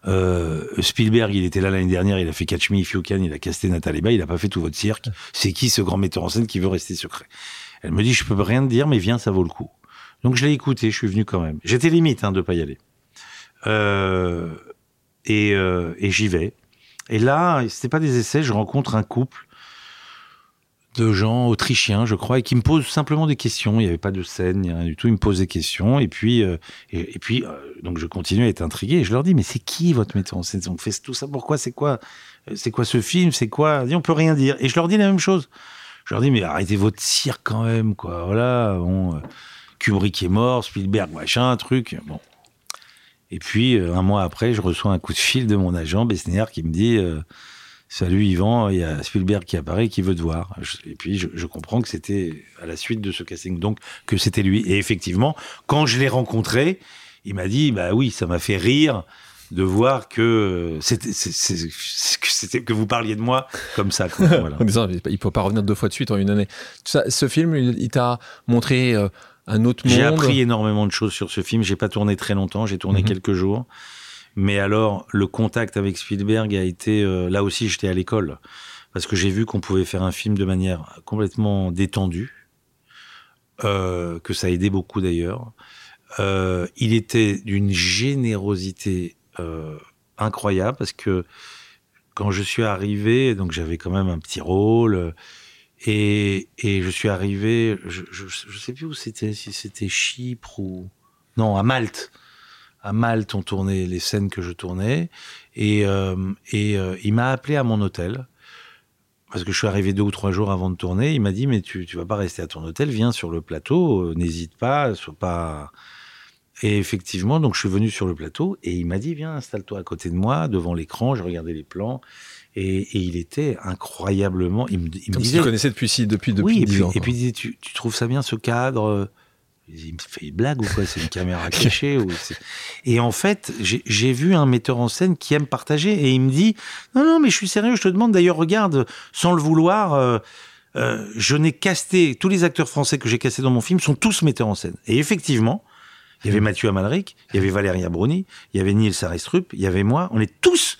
Euh, Spielberg, il était là l'année dernière, il a fait Catch Me If You Can, il a casté Nathalie Baye, il a pas fait tout votre cirque. C'est qui ce grand metteur en scène qui veut rester secret? Elle me dit, je peux rien te dire, mais viens, ça vaut le coup. Donc je l'ai écouté, je suis venu quand même. J'étais limite hein, de pas y aller. Euh, et euh, et j'y vais. Et là, c'était pas des essais, je rencontre un couple de gens autrichiens, je crois, et qui me posent simplement des questions. Il n'y avait pas de scène, rien du tout. Ils me posent des questions, et puis, euh, et, puis, euh, donc je continue à être intrigué. Et je leur dis, mais c'est qui votre metteur en scène? On fait tout ça pourquoi C'est quoi euh, C'est quoi ce film C'est quoi? On peut rien dire. Et je leur dis la même chose. Je leur dis, mais arrêtez votre cirque quand même, quoi. Voilà, Kubrick est mort, Spielberg, machin, truc. Bon. Et puis, euh, un mois après, je reçois un coup de fil de mon agent, Besnéer, qui me dit euh, Salut Yvan, il y a Spielberg qui apparaît, qui veut te voir. Et puis, je, je comprends que c'était à la suite de ce casting, donc que c'était lui. Et effectivement, quand je l'ai rencontré, il m'a dit Bah oui, ça m'a fait rire de voir que c'était que c'était que vous parliez de moi comme ça. quoi. *laughs* Voilà. En disant, il ne peut pas revenir deux fois de suite en une année. Ça, ce film, il, il t'a montré euh, un autre monde. J'ai appris énormément de choses sur ce film. J'ai pas tourné très longtemps, j'ai tourné Mhm. quelques jours. Mais alors, le contact avec Spielberg a été. euh, là aussi, j'étais à l'école. Parce que j'ai vu qu'on pouvait faire un film de manière complètement détendue. euh, que ça aidait beaucoup d'ailleurs. Euh, il était d'une générosité incroyable parce que quand je suis arrivé, donc j'avais quand même un petit rôle. Et, je suis arrivé, je, je, je sais plus où c'était, si c'était Chypre ou non à Malte. À Malte, on tournait les scènes que je tournais, et, euh, euh, il m'a appelé à mon hôtel parce que je suis arrivé deux ou trois jours avant de tourner. Il m'a dit mais tu tu vas pas rester à ton hôtel, viens sur le plateau, euh, n'hésite pas, sois pas. Et effectivement, donc je suis venu sur le plateau et il m'a dit viens installe-toi à côté de moi devant l'écran. Je regardais les plans et, et il était incroyablement. Il me, il me Comme disait tu connaissais depuis, si, depuis, depuis oui, et 10 puis, ans. et puis il disait, tu, tu trouves ça bien ce cadre? Il me fait une blague ou quoi? C'est une caméra *laughs* cachée ou Et en fait, j'ai vu un metteur en scène qui aime partager et il me dit non non mais je suis sérieux, je te demande d'ailleurs regarde sans le vouloir. euh, euh, je n'ai casté tous les acteurs français que j'ai castés dans mon film sont tous metteurs en scène. Et effectivement, il y avait Mathieu Amalric, il y avait Valéria Bruni, il y avait Niels Saristrup, il y avait moi. On est tous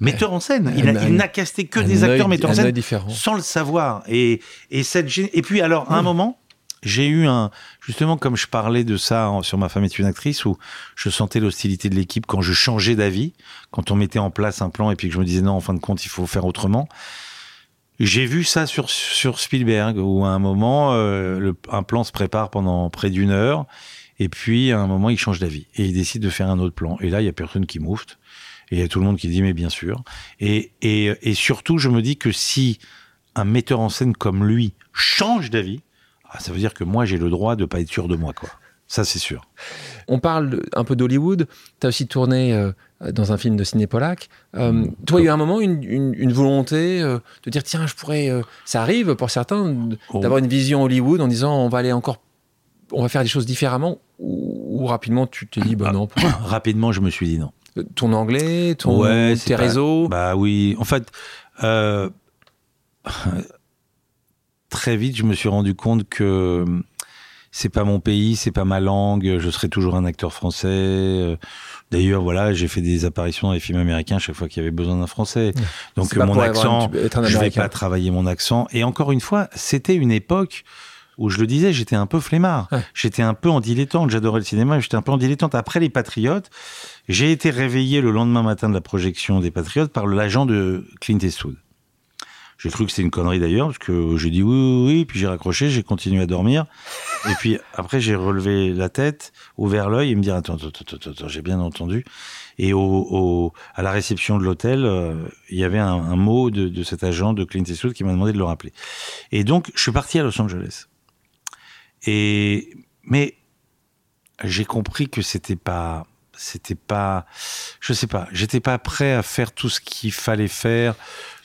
metteurs en scène. Il a- Un- il n'a casté que des acteurs metteurs en scène sans le savoir. Et, et, cette, et puis alors, à un moment, j'ai eu un justement comme je parlais de ça sur ma femme est une actrice où je sentais l'hostilité de l'équipe quand je changeais d'avis, quand on mettait en place un plan et puis que je me disais non en fin de compte il faut faire autrement. J'ai vu ça sur sur Spielberg où à un moment euh, le- un plan se prépare pendant près d'une heure et puis à un moment il change d'avis et il décide de faire un autre plan et là il y a personne qui moufte et il y a tout le monde qui dit mais bien sûr et et et surtout je me dis que si un metteur en scène comme lui change d'avis ah, ça veut dire que moi, j'ai le droit de pas être sûr de moi, quoi. Ça, c'est sûr. On parle un peu d'Hollywood. Tu as aussi tourné euh, dans un film de Ciné Pollack. Euh, toi, il y a eu un moment, une, une- une volonté euh, de dire tiens, je pourrais. ça arrive pour certains Oh. d'avoir une vision Hollywood en disant on va aller encore. On va faire des choses différemment. Ou, ou rapidement, tu te dis bah non. pourquoi *coughs* Rapidement, je me suis dit non. Ton anglais, ton, Ouais, c'est tes pas- réseaux. Bah oui. En fait, euh, *laughs* très vite, je me suis rendu compte que c'est pas mon pays, c'est pas ma langue. Je serai toujours un acteur français. Euh, D'ailleurs, voilà, j'ai fait des apparitions dans les films américains chaque fois qu'il y avait besoin d'un français. Donc mon accent, je vais pas travailler mon accent. Et encore une fois, c'était une époque où je le disais, j'étais un peu flemmard. Ouais. J'étais un peu en dilettante. J'adorais le cinéma, j'étais un peu en dilettante. Après les Patriotes, j'ai été réveillé le lendemain matin de la projection des Patriotes par l'agent de Clint Eastwood. J'ai cru que c'était une connerie d'ailleurs, parce que j'ai dit oui, oui, oui, puis j'ai raccroché, j'ai continué à dormir. Et puis après, j'ai relevé la tête, ouvert l'œil et me dire attends, attends, attends, attends, j'ai bien entendu. Et au- à la réception de l'hôtel, euh, il y avait un, un mot de, de cet agent de Clint Eastwood qui m'a demandé de le rappeler. Et donc, je suis parti à Los Angeles. Et mais j'ai compris que c'était pas, c'était pas, je sais pas, j'étais pas prêt à faire tout ce qu'il fallait faire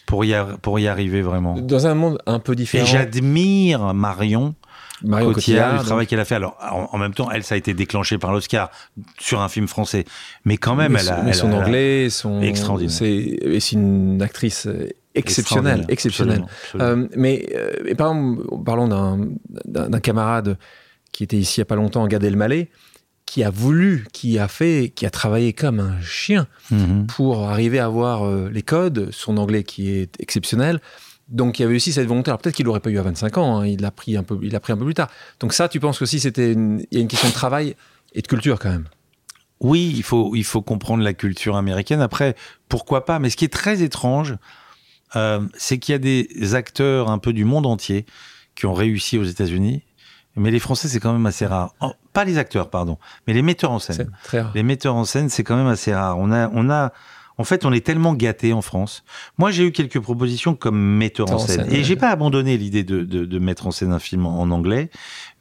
pour y, pour y arriver vraiment. Dans un monde un peu Et différent. j'admire Marion Marion Cotillard, Cotillard, le travail qu'elle a fait. Alors, en, en même temps, elle, ça a été déclenché par l'Oscar sur un film français. Mais quand même, mais elle son, a. mais elle son a- anglais, son Extraordinaire. C'est et c'est une actrice euh, exceptionnelle, exceptionnelle. Absolument, absolument. Euh, mais euh, et par exemple, parlons d'un d'un d'un camarade qui était ici il y a pas longtemps, Gad Elmaleh, qui a voulu, qui a fait, qui a travaillé comme un chien Mhm. pour arriver à avoir euh, les codes, son anglais qui est exceptionnel. Donc il y avait aussi cette volonté. Alors peut-être qu'il l'aurait pas eu à 25 ans, hein, il l'a pris un peu, il l'a pris un peu plus tard. Donc ça, tu penses aussi c'était il y a une question de travail et de culture quand même. Oui, il faut, il faut comprendre la culture américaine. Après, pourquoi pas? Mais ce qui est très étrange, euh, c'est qu'il y a des acteurs un peu du monde entier qui ont réussi aux États-Unis. Mais les Français, c'est quand même assez rare. Pas les acteurs, pardon, mais les metteurs en scène. très rare. Les metteurs en scène, c'est quand même assez rare. On a, on a, en fait, on est tellement gâtés en France. Moi, j'ai eu quelques propositions comme metteur en scène, et ouais. j'ai pas abandonné l'idée de, de, de mettre en scène un film en, en anglais,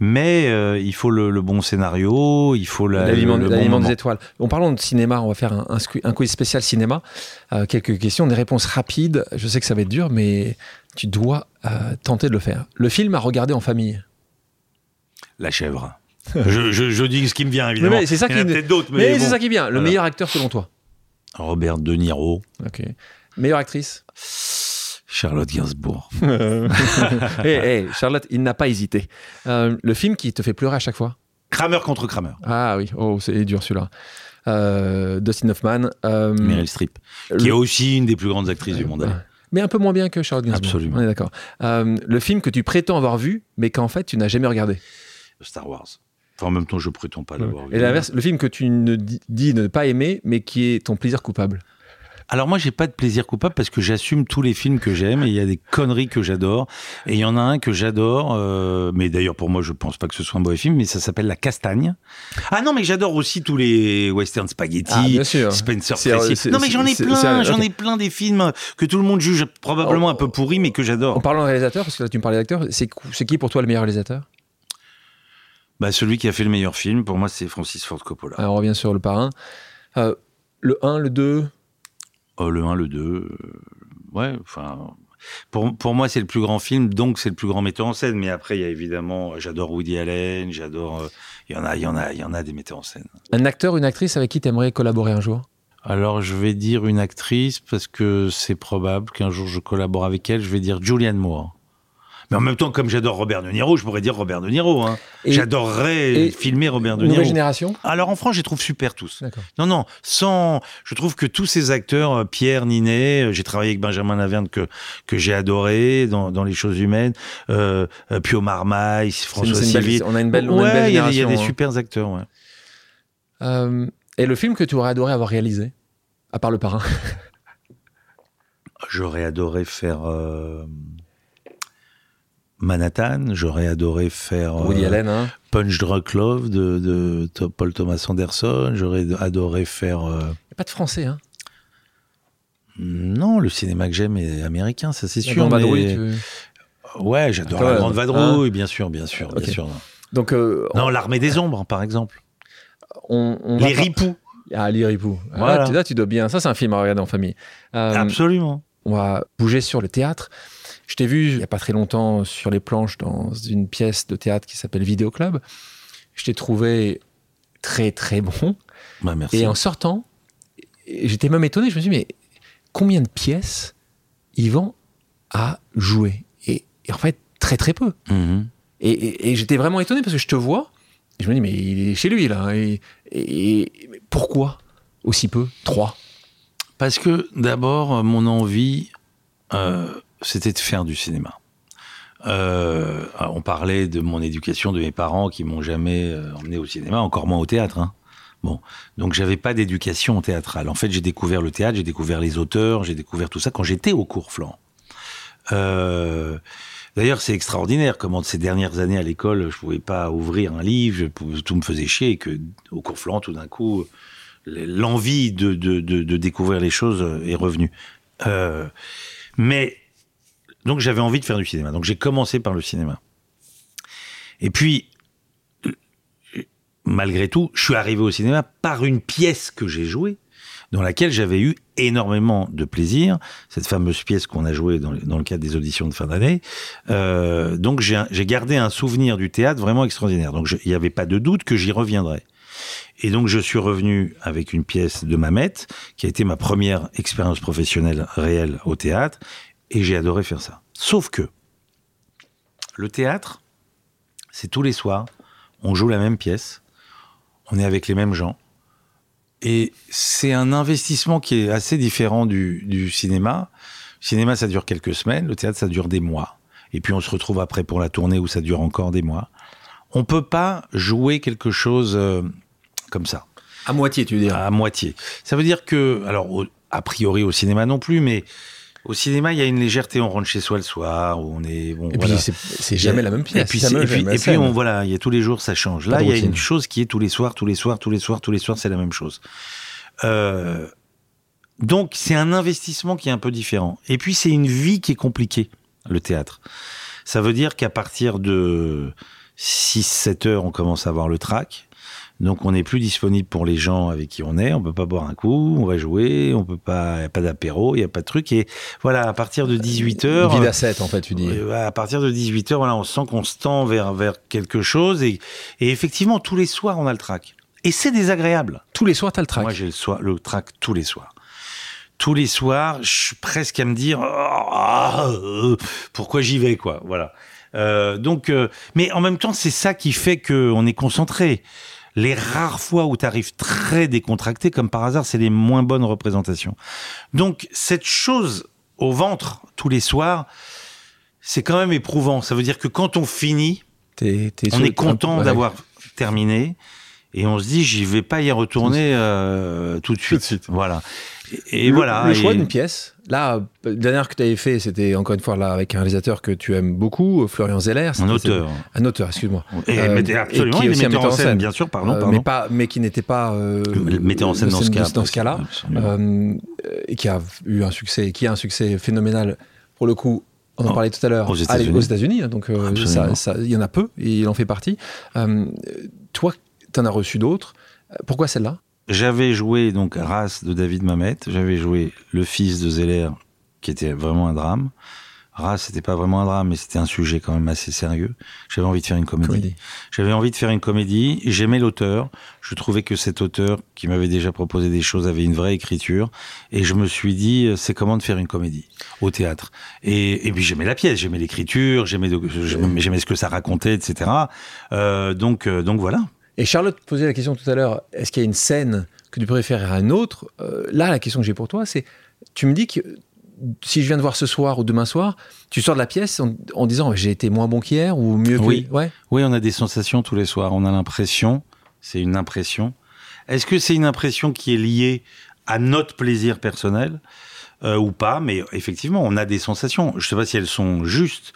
mais euh, il faut le, le bon scénario, il faut la, L'aliment le, le bon l'aliment moment. des étoiles. En parlant de cinéma, on va faire un, un, un quiz spécial cinéma. Euh, quelques questions, des réponses rapides. Je sais que ça va être dur, mais tu dois euh, tenter de le faire. Le film à regarder en famille. La chèvre. *laughs* je, je, je dis ce qui me vient évidemment. Mais, c'est ça qui- d'autres, mais, Mais, bon. c'est ça qui bien. Le Voilà. meilleur acteur selon toi. Robert De Niro, Ok. Meilleure actrice. Charlotte Gainsbourg. *laughs* Eh, eh, Charlotte, il n'a pas hésité. Euh, le film qui te fait pleurer à chaque fois. Kramer contre Kramer. Ah oui, oh, c'est dur celui-là. Euh, Dustin Hoffman. euh, Meryl Streep, le- qui est aussi une des plus grandes actrices du monde. Mais un peu moins bien que Charlotte Gainsbourg. Absolument. On est d'accord. Le film que tu prétends avoir vu, mais qu'en fait tu n'as jamais regardé. Star Wars. Enfin, en même temps, je prétends pas l'avoir vu. Et l'inverse, le film que tu ne dis, ne pas aimer, mais qui est ton plaisir coupable. Alors moi, j'ai pas de plaisir coupable parce que j'assume tous les films que j'aime et il y a des conneries que j'adore. Et il y en a un que j'adore, euh, mais d'ailleurs pour moi, je pense pas que ce soit un mauvais film, mais ça s'appelle La Castagne. Ah non, mais j'adore aussi tous les western spaghetti. Ah, bien sûr. Spencer C'est- Tracy. Non mais j'en ai plein, j'en ai plein des films que tout le monde juge probablement Oh. un peu pourris, mais que En j'adore. parlant de réalisateur, parce que là tu me parlais d'acteur, c'est qui pour toi le meilleur réalisateur? Bah celui qui a fait le meilleur film, pour moi, c'est Francis Ford Coppola. Alors, On revient sur le parrain. Euh, le 1, le 2, Oh, le 1, le 2, euh, ouais, enfin. Pour, pour moi, c'est le plus grand film, donc c'est le plus grand metteur en scène. Mais après, il y a évidemment, j'adore Woody Allen, j'adore. euh, Il y en a, il y en a, il y en a des metteurs en scène. un acteur, une actrice avec qui tu aimerais collaborer un jour? Alors, je vais dire une actrice parce que c'est probable qu'un jour je collabore avec elle. Je vais dire Julianne Moore. Mais en même temps, comme j'adore Robert De Niro, je pourrais dire Robert De Niro. Hein. J'adorerais filmer Robert De Nouvelle Niro. génération Alors en France, je les trouve super tous. Non, non, sans. Je trouve que tous ces acteurs, euh, Pierre Ninet, euh, j'ai travaillé avec Benjamin Laverne que que j'ai adoré dans, dans les choses humaines, euh, euh, Pio Marmaille, François Civil. on a une belle- ouais, belle il y a des- il y, a génération, des hein. super acteurs. Ouais. Euh, et le film que tu aurais adoré avoir réalisé, à part Le Parrain? J'aurais adoré faire euh, Manhattan. J'aurais adoré faire euh, Woody Allen, hein Punch Drunk Love de, de Paul Thomas Anderson. J'aurais adoré faire. euh, Il a pas de français, hein Non, le cinéma que j'aime est américain, ça c'est La sûr. Grande Vadrouille, mais- tu- Ouais, j'adore Ah, la Grande hein. Vadrouille, bien sûr, bien sûr, bien sûr. Donc, euh, Non, l'Armée des Ombres, par exemple. on, Les ripoux. Ah, les ripoux. Ah, tu- là, tu dois bien. Ça, c'est un film à regarder en famille. Euh, Absolument. on va bouger sur le théâtre. Je t'ai vu il n'y a pas très longtemps sur les planches dans une pièce de théâtre qui s'appelle Vidéo Club. Je t'ai trouvé très très bon. Bah, merci. Et en sortant, j'étais même étonné. Je me suis dit, mais combien de pièces Yvan a joué et, et en fait, très très peu. Mhm. Et, et- et j'étais vraiment étonné parce que je te vois. Et je me dis, mais il est chez lui là. Et, et- et- mais pourquoi aussi peu? Trois. Parce que d'abord, mon envie, euh, c'était de faire du cinéma. Euh, on parlait de mon éducation, de mes parents qui m'ont jamais euh, emmené au cinéma, encore moins au théâtre. hein. Bon, donc j'avais pas d'éducation théâtrale. En fait, j'ai découvert le théâtre, j'ai découvert les auteurs, j'ai découvert tout ça quand j'étais au cours flanc. Euh, D'ailleurs, c'est extraordinaire comment ces dernières années à l'école, je pouvais pas ouvrir un livre, tout me faisait chier et que au cours flanc, tout d'un coup, l'envie de, de, de, découvrir les choses est revenue. Mais donc j'avais envie de faire du cinéma. Donc j'ai commencé par le cinéma. Et puis, malgré tout, je suis arrivé au cinéma par une pièce que j'ai jouée, dans laquelle j'avais eu énormément de plaisir. Cette fameuse pièce qu'on a jouée dans, le- cadre des auditions de fin d'année. Euh, donc j'ai gardé un souvenir du théâtre vraiment extraordinaire. Donc il n'y avait pas de doute que j'y reviendrais. Et donc je suis revenu avec une pièce de Mamette, qui a été ma première expérience professionnelle réelle au théâtre, et j'ai adoré faire ça. Sauf que le théâtre, c'est tous les soirs, on joue la même pièce, on est avec les mêmes gens, et c'est un investissement qui est assez différent du, du cinéma. Le cinéma, ça dure quelques semaines, le théâtre, ça dure des mois. Et puis on se retrouve après pour la tournée où ça dure encore des mois. On peut pas jouer quelque chose euh, comme ça À moitié, tu veux dire? à moitié. Ça veut dire que, alors, au- a priori au cinéma non plus, mais au cinéma, il y a une légèreté. On rentre chez soi le soir, où on est. Bon, et voilà. puis, c'est- c'est jamais la même pièce. Et puis, et et on, voilà, il y a tous les jours, ça change. Là, il y a une chose qui est tous les soirs, tous les soirs, tous les soirs, tous les soirs, tous les soirs, c'est la même chose. Euh, donc, c'est un investissement qui est un peu différent. Et puis, c'est une vie qui est compliquée, le théâtre. Ça veut dire qu'à partir de 6-7 heures, on commence à avoir le trac. Donc, on n'est plus disponible pour les gens avec qui on est. On peut pas boire un coup, on va jouer, on peut pas, y a pas d'apéro, il y a pas de truc. Et voilà, à partir de 18 heures. Vide à 7, en fait, tu dis. Euh, À partir de 18h, voilà, on sent qu'on se tend vers, vers quelque chose. Et, et effectivement, tous les soirs, on a le trac. Et c'est désagréable. Tous les soirs, t'as le track. Moi, j'ai le, soir, le trac tous les soirs. Tous les soirs, je suis presque à me dire Ah, euh, pourquoi j'y vais, quoi. Voilà. Euh, donc, euh, mais en même temps, c'est ça qui fait qu'on est concentré. Les rares fois où tu arrives très décontracté, comme par hasard, c'est les moins bonnes représentations. Donc, cette chose au ventre tous les soirs, c'est quand même éprouvant. Ça veut dire que quand on finit, on est content d'avoir terminé et on se dit j'y vais pas y retourner euh, tout de suite. suite. Voilà. Et, et le, voilà. Le choix et- d'une pièce. Là, la dernière que tu avais fait, c'était encore une fois là avec un réalisateur que tu aimes beaucoup, euh, Florian Zeller. un auteur. Un auteur, excuse-moi. Et Euh, mettait- et absolument, qui est il est aussi un metteur en scène, bien sûr, pardon, Euh, pardon. mais pas, mais qui n'était pas euh, Le metteur en scène dans ce cas. Dans ce cas-là, et qui a eu un succès, qui a un succès phénoménal pour le coup. On en Oh, parlait tout à l'heure. aux États-Unis. aux États-Unis, hein, donc Absolument. ça, ça- il y en a peu et il en fait partie. Toi, tu en as reçu d'autres. Pourquoi celle-là? J'avais joué donc Race de David Mamet, j'avais joué Le fils de Zeller, qui était vraiment un drame, Ras, c'était pas vraiment un drame, mais c'était un sujet quand même assez sérieux. J'avais envie de faire une comédie. Comédie. J'avais envie de faire une comédie. J'aimais l'auteur. Je trouvais que cet auteur, qui m'avait déjà proposé des choses, avait une vraie écriture. Et je me suis dit, euh, c'est comment de faire une comédie au théâtre? Et, et puis j'aimais la pièce, j'aimais l'écriture, j'aimais j'aimais ce que ça racontait, etc. Euh, donc, euh, donc voilà. Et Charlotte posait la question tout à l'heure, est-ce qu'il y a une scène que tu préfères à un autre Euh, Là, la question que j'ai pour toi, c'est, tu me dis que si je viens de voir ce soir ou demain soir, tu sors de la pièce en, en disant j'ai été moins bon qu'hier ou mieux. Oui. Ouais. Oui, on a des sensations tous les soirs. On a l'impression, c'est une impression. Est-ce que c'est une impression qui est liée à notre plaisir personnel euh, ou pas? Mais effectivement, on a des sensations. Je ne sais pas si elles sont justes.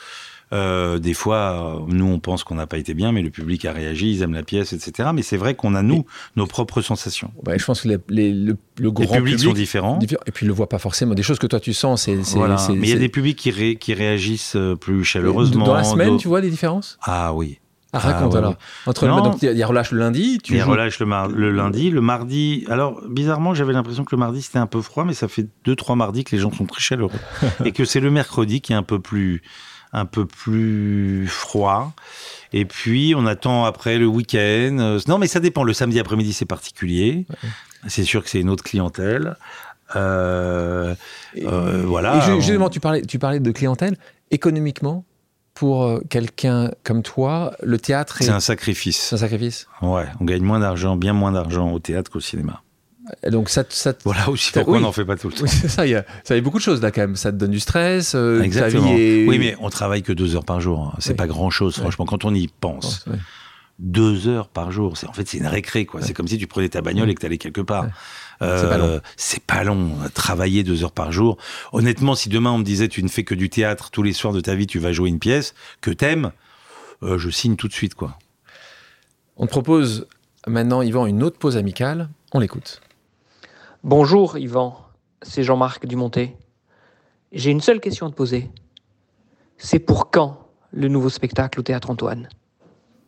Euh, des fois, euh, nous, on pense qu'on n'a pas été bien, mais le public a réagi, ils aiment la pièce, etc. Mais c'est vrai qu'on a, nous, nos propres sensations. Je pense que les- les- le, le grand Les publics public sont différents. diffé- Et puis il le voit pas forcément. Des choses que toi tu sens, c'est. Voilà. Mais il y a des publics qui, ré- qui réagissent euh, plus chaleureusement. Dans la semaine, tu vois les différences? Ah oui. Ah, raconte Ah, alors. ouais. Entre le, donc il y a relâche le lundi, tu Il joues- relâche le, mar- le lundi, le mardi. Alors, bizarrement, j'avais l'impression que le mardi, c'était un peu froid, mais ça fait deux, trois mardis que les gens sont très chaleureux. *laughs* et que c'est le mercredi qui est un peu plus, un peu plus froid. Et puis, on attend après le week-end. Euh, Non, mais ça dépend. Le samedi après-midi, c'est particulier. C'est sûr que c'est une autre clientèle. Euh, euh, voilà. Et ju- On- justement, tu parlais, tu parlais de clientèle. Économiquement, pour quelqu'un comme toi, le théâtre est, C'est un sacrifice. c'est un sacrifice? Ouais, on gagne moins d'argent, bien moins d'argent au théâtre qu'au cinéma. Donc ça, te- ça Voilà aussi *laughs* pourquoi oui. on n'en fait pas tout le temps. Oui, c'est ça, il y a, ça y a beaucoup de choses là quand même. Ça te donne du stress. euh, Exactement. est- Oui, mais on travaille que deux heures par jour. hein. C'est Oui. pas grand chose, franchement. Quand on y pense, deux heures par jour, c'est en fait c'est une récré, quoi. C'est comme si tu prenais ta bagnole et que tu allais quelque part. Euh, C'est pas long. C'est pas long. Travailler deux heures par jour. Honnêtement, si demain on me disait tu ne fais que du théâtre tous les soirs de ta vie, tu vas jouer une pièce que t'aimes, euh, je signe tout de suite, quoi. On te propose maintenant, Yvan, une autre pause amicale. On l'écoute. Bonjour Yvan, c'est Jean-Marc Dumontet. J'ai une seule question à te poser. C'est pour quand le nouveau spectacle au Théâtre Antoine?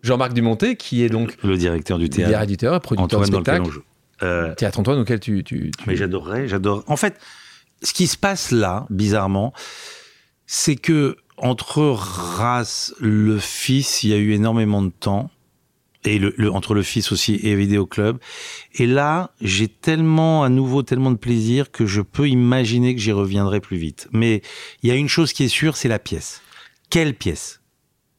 Jean-Marc Dumontet, qui est donc Le directeur du théâtre, et producteur Antoine de dans spectacle. joue. Euh, Théâtre Antoine, auquel tu. tu, tu- Mais j'adorerais, j'adore. En fait, ce qui se passe là, bizarrement, c'est que entre Ras, le fils, il y a eu énormément de temps. Et le, le- entre le fils aussi et Vidéo Club. Et là, j'ai tellement, à nouveau, tellement de plaisir que je peux imaginer que j'y reviendrai plus vite. Mais il y a une chose qui est sûre, c'est la pièce. Quelle pièce?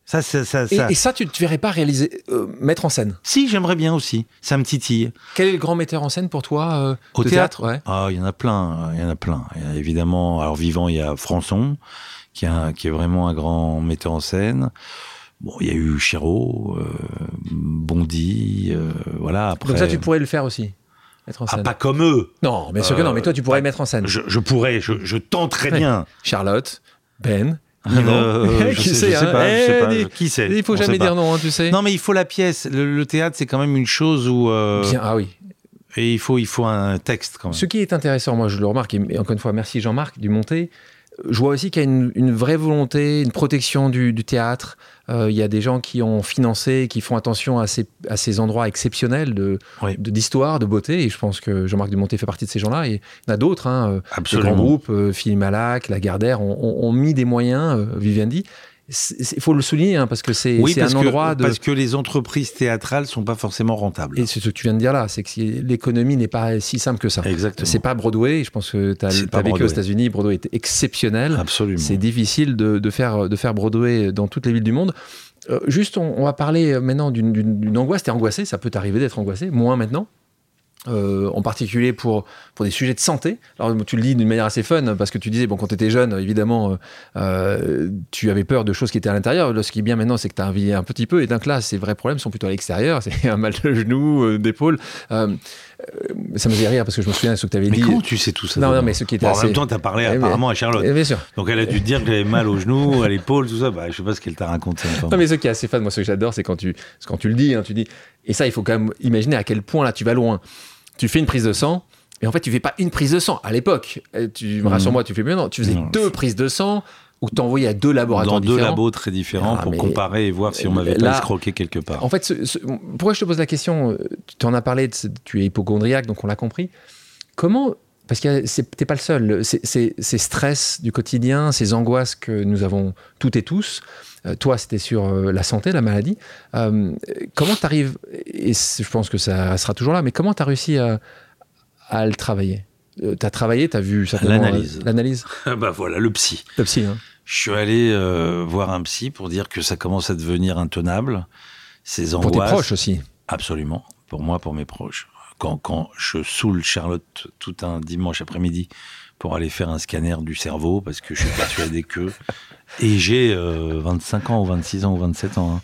Ça, ça, ça, Et, ça. et ça, tu ne te verrais pas réaliser, euh, mettre en scène? Si, j'aimerais bien aussi. Ça me titille. Quel est le grand metteur en scène pour toi euh, Au théâtre, ouais. Ah, il y en a plein, il y en a plein. Il y a évidemment, alors vivant, il y a Françon, qui, un- qui est vraiment un grand metteur en scène. Bon, il y a eu Chéreau, euh, Bondy, euh, voilà. Après, Donc ça, tu pourrais le faire aussi, mettre en ah, pas comme eux. Non, bien sûr que non, Euh, mais toi, tu pourrais pas- mettre en scène. Je, je pourrais, je, je tenterais Ouais. bien. Charlotte, Ben. Euh, *laughs* Qui sait, hein Eh, Qui sait Il faut jamais dire non, hein, tu sais. Non, mais il faut la pièce. Le, le théâtre, c'est quand même une chose où euh, Bien, ah oui. et il faut, il faut un texte quand même. Ce qui est intéressant, moi je le remarque, et encore une fois, merci Jean-Marc Dumontet. Je vois aussi qu'il y a une, une vraie volonté, une protection du, du théâtre. Euh, il y a des gens qui ont financé, qui font attention à ces, à ces endroits exceptionnels de Oui. de- d'histoire, de, beauté. Et je pense que Jean-Marc Dumontet fait partie de ces gens-là. Et il y en a d'autres. Hein, euh, Absolument. grands groupes, euh, Philippe Malac, Lagardère, ont, ont- ont mis des moyens, Vivendi. Il faut le souligner, hein, parce que c'est Oui, un que, endroit de... parce que les entreprises théâtrales sont pas forcément rentables. Et c'est ce que tu viens de dire là, c'est que l'économie n'est pas si simple que ça. Exactement. C'est pas Broadway, je pense que tu as, vécu aux États-Unis, Broadway était exceptionnel. Absolument. C'est difficile de, de faire, de faire Broadway dans toutes les villes du monde. Euh, juste, on, on va parler maintenant d'une- d'une d'une angoisse. T'es angoissé, ça peut t'arriver d'être angoissé, moins maintenant. Euh, en particulier pour, pour des sujets de santé. Alors, tu le dis d'une manière assez fun, parce que tu disais, bon, quand tu étais jeune, évidemment, euh, euh, tu avais peur de choses qui étaient à l'intérieur. Ce qui est bien maintenant, c'est que tu as envie un petit peu, et donc là, ces vrais problèmes sont plutôt à l'extérieur. *laughs* C'est un mal de genou, euh, d'épaule. Euh, ça me faisait rire, parce que je me souviens de ce que tu avais Mais dit. comment tu sais tout ça Non, non, mais ce qui était Bon, En assez- même temps, tu as parlé Eh, mais- apparemment à Charlotte. Eh, bien sûr. Donc elle a dû te dire que j'avais mal au genou, à l'épaule, tout ça. Bah, je sais pas ce qu'elle t'a raconté. Non, mais ce qui est assez fan, moi, ce que j'adore, c'est quand tu, quand tu le dis, hein, tu dis, et ça, il faut quand même imaginer à quel point là tu vas loin. Tu fais une prise de sang, et en fait, tu fais pas une prise de sang. À l'époque, euh, tu me rassures moi, tu fais mieux, non, tu faisais Non. deux prises de sang, ou t'envoyais à deux laboratoires Dans deux labos très différents Ah, pour mais- comparer et voir si on m'avait Là- pas escroqué quelque part. En fait, ce- ce- pourquoi je te pose la question euh, Tu t'en as parlé, de tu es hypochondriaque, donc on l'a compris. Comment parce que t'es pas le seul. Ces stress du quotidien, ces angoisses que nous avons toutes et tous, euh, toi, c'était sur euh, la santé, la maladie. Euh, comment tu arrives, et je pense que ça sera toujours là, mais comment tu as réussi à, le travailler Tu as travaillé, tu as vu l'analyse. L'analyse *laughs* Bah voilà, le psy. Le psy, hein. Je suis allé voir un psy pour dire que ça commence à devenir intenable. Ces angoisses. Pour tes proches aussi. Absolument. Pour moi, pour mes proches. Quand, quand je saoule Charlotte tout un dimanche après-midi pour aller faire un scanner du cerveau parce que je suis persuadé que *laughs* et j'ai 25 euh, ans ou 26 ans ou 27 ans. Hein.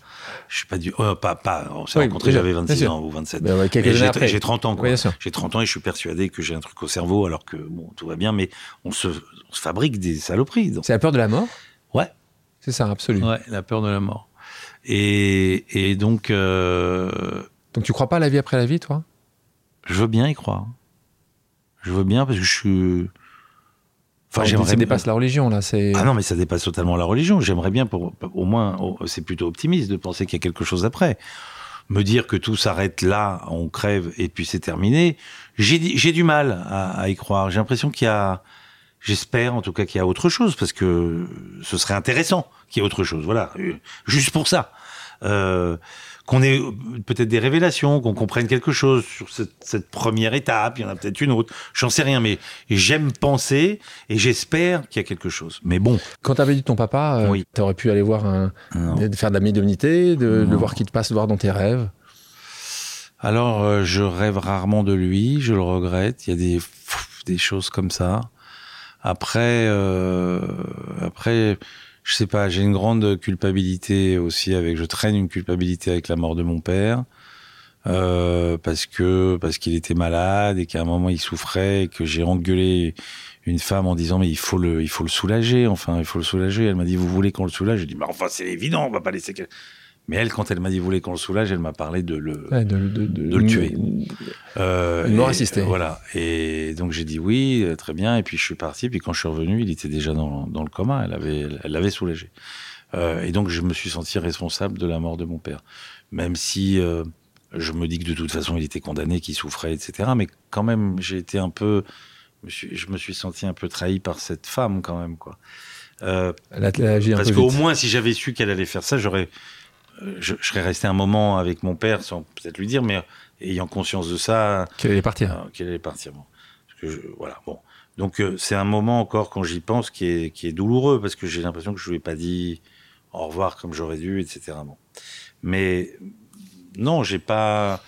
Je suis pas du oh, pas pas on s'est rencontrés j'avais 26 ans ou 27. Ben j'ai 30 ans quoi. j'ai 30 ans et je suis persuadé que j'ai un truc au cerveau alors que bon tout va bien mais on se, on se fabrique des saloperies. C'est la peur de la mort? Ouais. C'est ça absolument. Ouais, la peur de la mort. Et, et donc euh... Donc tu crois pas à la vie après la vie toi? Je veux bien y croire. Je veux bien parce que je suis Enfin, ça dépasse la religion là. C'est ah non, mais ça dépasse totalement la religion. J'aimerais bien, pour, au moins, c'est plutôt optimiste de penser qu'il y a quelque chose après. Me dire que tout s'arrête là, on crève et puis c'est terminé. J'ai du mal à, y croire. J'ai l'impression qu'il y a, j'espère en tout cas qu'il y a autre chose parce que ce serait intéressant qu'il y ait autre chose. Voilà, juste pour ça. Euh, qu'on ait peut-être des révélations, qu'on comprenne quelque chose sur cette, première étape. Il y en a peut-être une autre. J'en sais rien, mais j'aime penser et j'espère qu'il y a quelque chose. Mais bon. Quand tu avais dit ton papa, euh, tu aurais pu aller voir un, faire de la médiumnité, de, de voir qui te passe, de voir dans tes rêves? Alors, euh, je rêve rarement de lui, je le regrette. Il y a des, des choses comme ça. Après, euh, après, je sais pas, j'ai une grande culpabilité aussi avec, je traîne une culpabilité avec la mort de mon père. Euh, parce que parce qu'il était malade et qu'à un moment il souffrait et que j'ai engueulé une femme en disant mais il faut le il faut le soulager enfin il faut le soulager elle m'a dit vous voulez qu'on le soulage? J'ai dit mais enfin c'est évident on va pas laisser mais elle, quand elle m'a dit voulez qu'on le soulage, elle m'a parlé de le, de, le tuer. Euh, une mort assistée. Voilà. Et donc j'ai dit oui, euh, très bien. Et puis je suis parti. Puis quand je suis revenu, il était déjà dans, dans le coma. Elle avait, elle l'avait soulagé. Euh, et donc je me suis senti responsable de la mort de mon père, même si euh, je me dis que de toute façon il était condamné, qu'il souffrait, etc. Mais quand même, j'ai été un peu, je me suis senti un peu trahi par cette femme quand même, quoi. Euh, elle a, elle parce qu'au moins, si j'avais su qu'elle allait faire ça, j'aurais je, serais resté un moment avec mon père sans peut-être lui dire, mais ayant conscience de ça. Qu'elle allait partir. Euh, qu'elle allait partir. Bon. voilà, bon. Donc euh, c'est un moment encore quand j'y pense qui est, qui est douloureux parce que j'ai l'impression que je lui ai pas dit au revoir comme j'aurais dû, etc. Bon. Mais non, j'ai pas,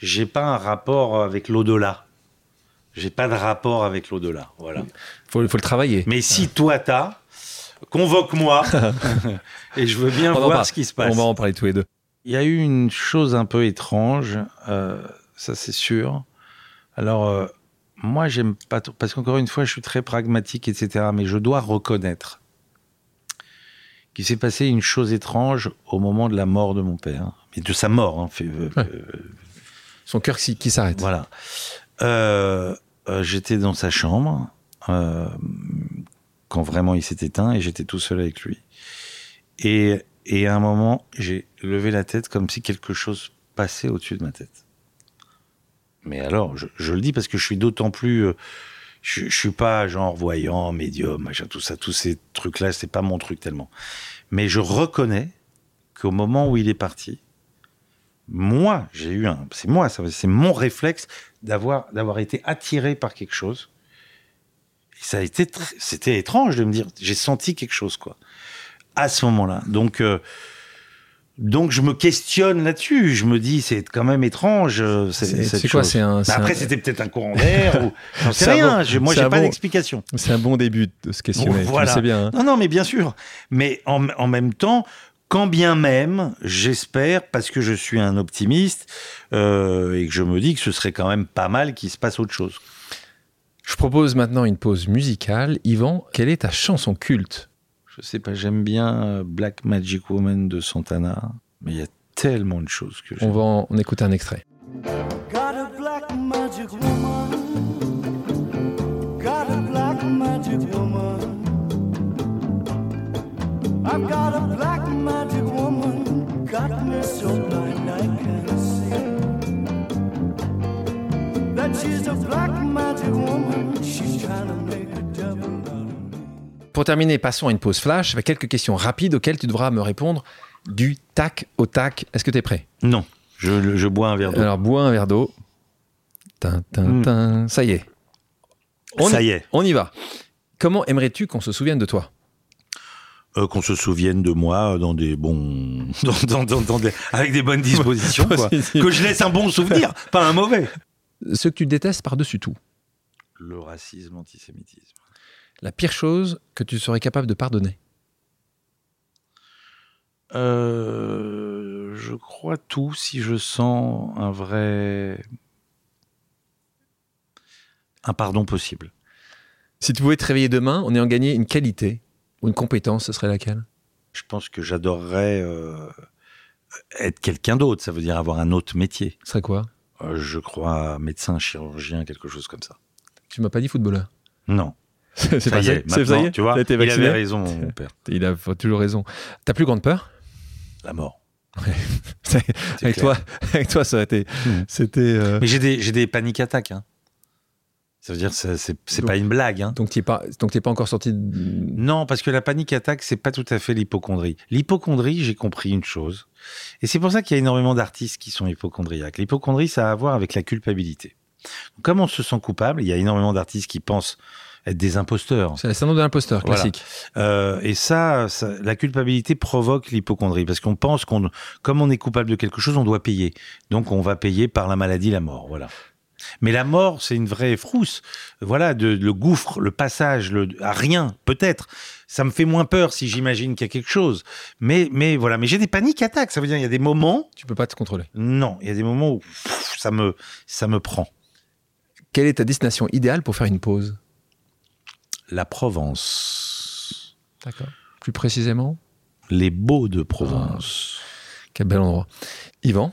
j'ai pas un rapport avec l'au-delà. J'ai pas de rapport avec l'au-delà. Voilà. Faut, faut le travailler. Mais si toi t'as, convoque-moi *laughs* et je veux bien voir ce qui se passe. On va en parler tous les deux. Il y a eu une chose un peu étrange, euh, ça c'est sûr. Alors, euh, moi, j'aime pas trop, parce qu'encore une fois, je suis très pragmatique, etc. Mais je dois reconnaître qu'il s'est passé une chose étrange au moment de la mort de mon père, mais de sa mort. Hein, fait, euh, Son cœur qui, qui s'arrête. Voilà. J'étais dans sa chambre quand vraiment il s'est éteint et j'étais tout seul avec lui. Et, et à un moment, j'ai levé la tête comme si quelque chose passait au-dessus de ma tête. Mais alors, je, le dis parce que je suis d'autant plus, euh, je, je, suis pas genre voyant, médium, machin, tout ça, tous ces trucs-là, c'est pas mon truc tellement. Mais je reconnais qu'au moment où il est parti, moi, j'ai eu un, c'est moi, c'est mon réflexe d'avoir, d'avoir été attiré par quelque chose ça a été, c'était étrange de me dire, j'ai senti quelque chose, quoi, à ce moment-là. Donc, euh, donc je me questionne là-dessus. Je me dis, c'est quand même étrange. Euh, c'est quoi C'est un. après, c'était peut-être un courant d'air ou *laughs* j'en sais rien. moi, j'ai pas d'explication. C'est un bon début de se questionner. Voilà. C'est bien. Hein. Non, non, mais bien sûr. Mais en, en même temps, quand bien même, j'espère, parce que je suis un optimiste euh, et que je me dis que ce serait quand même pas mal qu'il se passe autre chose. Je propose maintenant une pause musicale. Yvan, quelle est ta chanson culte? Je sais pas, j'aime bien euh, Black Magic Woman de Santana, mais il y a tellement de choses que j'aime. On va en, on écouter un extrait. Got a black magic woman. Got a black magic woman. I've got a black magic woman. Pour terminer, passons à une pause flash avec quelques questions rapides auxquelles tu devras me répondre du tac au tac. Est-ce que tu es prêt? Non, je, je bois un verre d'eau. Alors, bois un verre d'eau. Mm. Ça y est. On Ça y est. On y va. Comment aimerais-tu qu'on se souvienne de toi? Euh, qu'on se souvienne de moi dans des bons, *laughs* dans, dans- dans- dans des- avec des bonnes dispositions, *laughs* quoi. Que je laisse un bon souvenir, pas un mauvais. Ce que tu détestes par-dessus tout. Le racisme, l'antisémitisme. La pire chose que tu serais capable de pardonner. Euh, je crois tout si je sens un vrai, un pardon possible. Si tu pouvais te réveiller demain en ayant gagné une qualité ou une compétence, ce serait laquelle? Je pense que j'adorerais euh, être quelqu'un d'autre. Ça veut dire avoir un autre métier. Ce serait quoi? Euh, je crois médecin, chirurgien, quelque chose comme ça. Tu m'as pas dit footballeur. Non. *laughs* C'est Ça y ça est, C'est ça y maintenant, est tu vois, il avait raison, mon *laughs* père. Il a toujours raison. Ta plus grande peur? La mort. *laughs* Avec clair. toi, avec toi, ça a été. C'était. euh, Mais j'ai des, j'ai des paniques attaques. Hein. Ça veut dire que c'est pas une blague. Hein. Donc tu n'es pas, donc pas encore sorti. De... Non, parce que la panique attaque, c'est pas tout à fait l'hypochondrie. L'hypochondrie, j'ai compris une chose. Et c'est pour ça qu'il y a énormément d'artistes qui sont hypochondriaques. L'hypochondrie, ça a à voir avec la culpabilité. Donc, comme on se sent coupable, il y a énormément d'artistes qui pensent être des imposteurs. C'est le syndrome de l'imposteur Voilà. classique. Euh, et ça, ça- la culpabilité provoque l'hypochondrie parce qu'on pense qu'on, comme on est coupable de quelque chose, on doit payer. Donc on va payer par la maladie, la mort. Voilà. Mais la mort, c'est une vraie frousse. Voilà, de, le gouffre, le passage, le, à rien, peut-être. Ça me fait moins peur si j'imagine qu'il y a quelque chose. Mais, mais voilà. Mais j'ai des paniques attaques. Ça veut dire il y a des moments. Tu peux pas te contrôler. Non, il y a des moments où pff, ça me, ça me prend. Quelle est ta destination idéale pour faire une pause? La Provence, D'accord. Plus précisément? Les Beaux de Provence. Quel bel endroit. Yvan,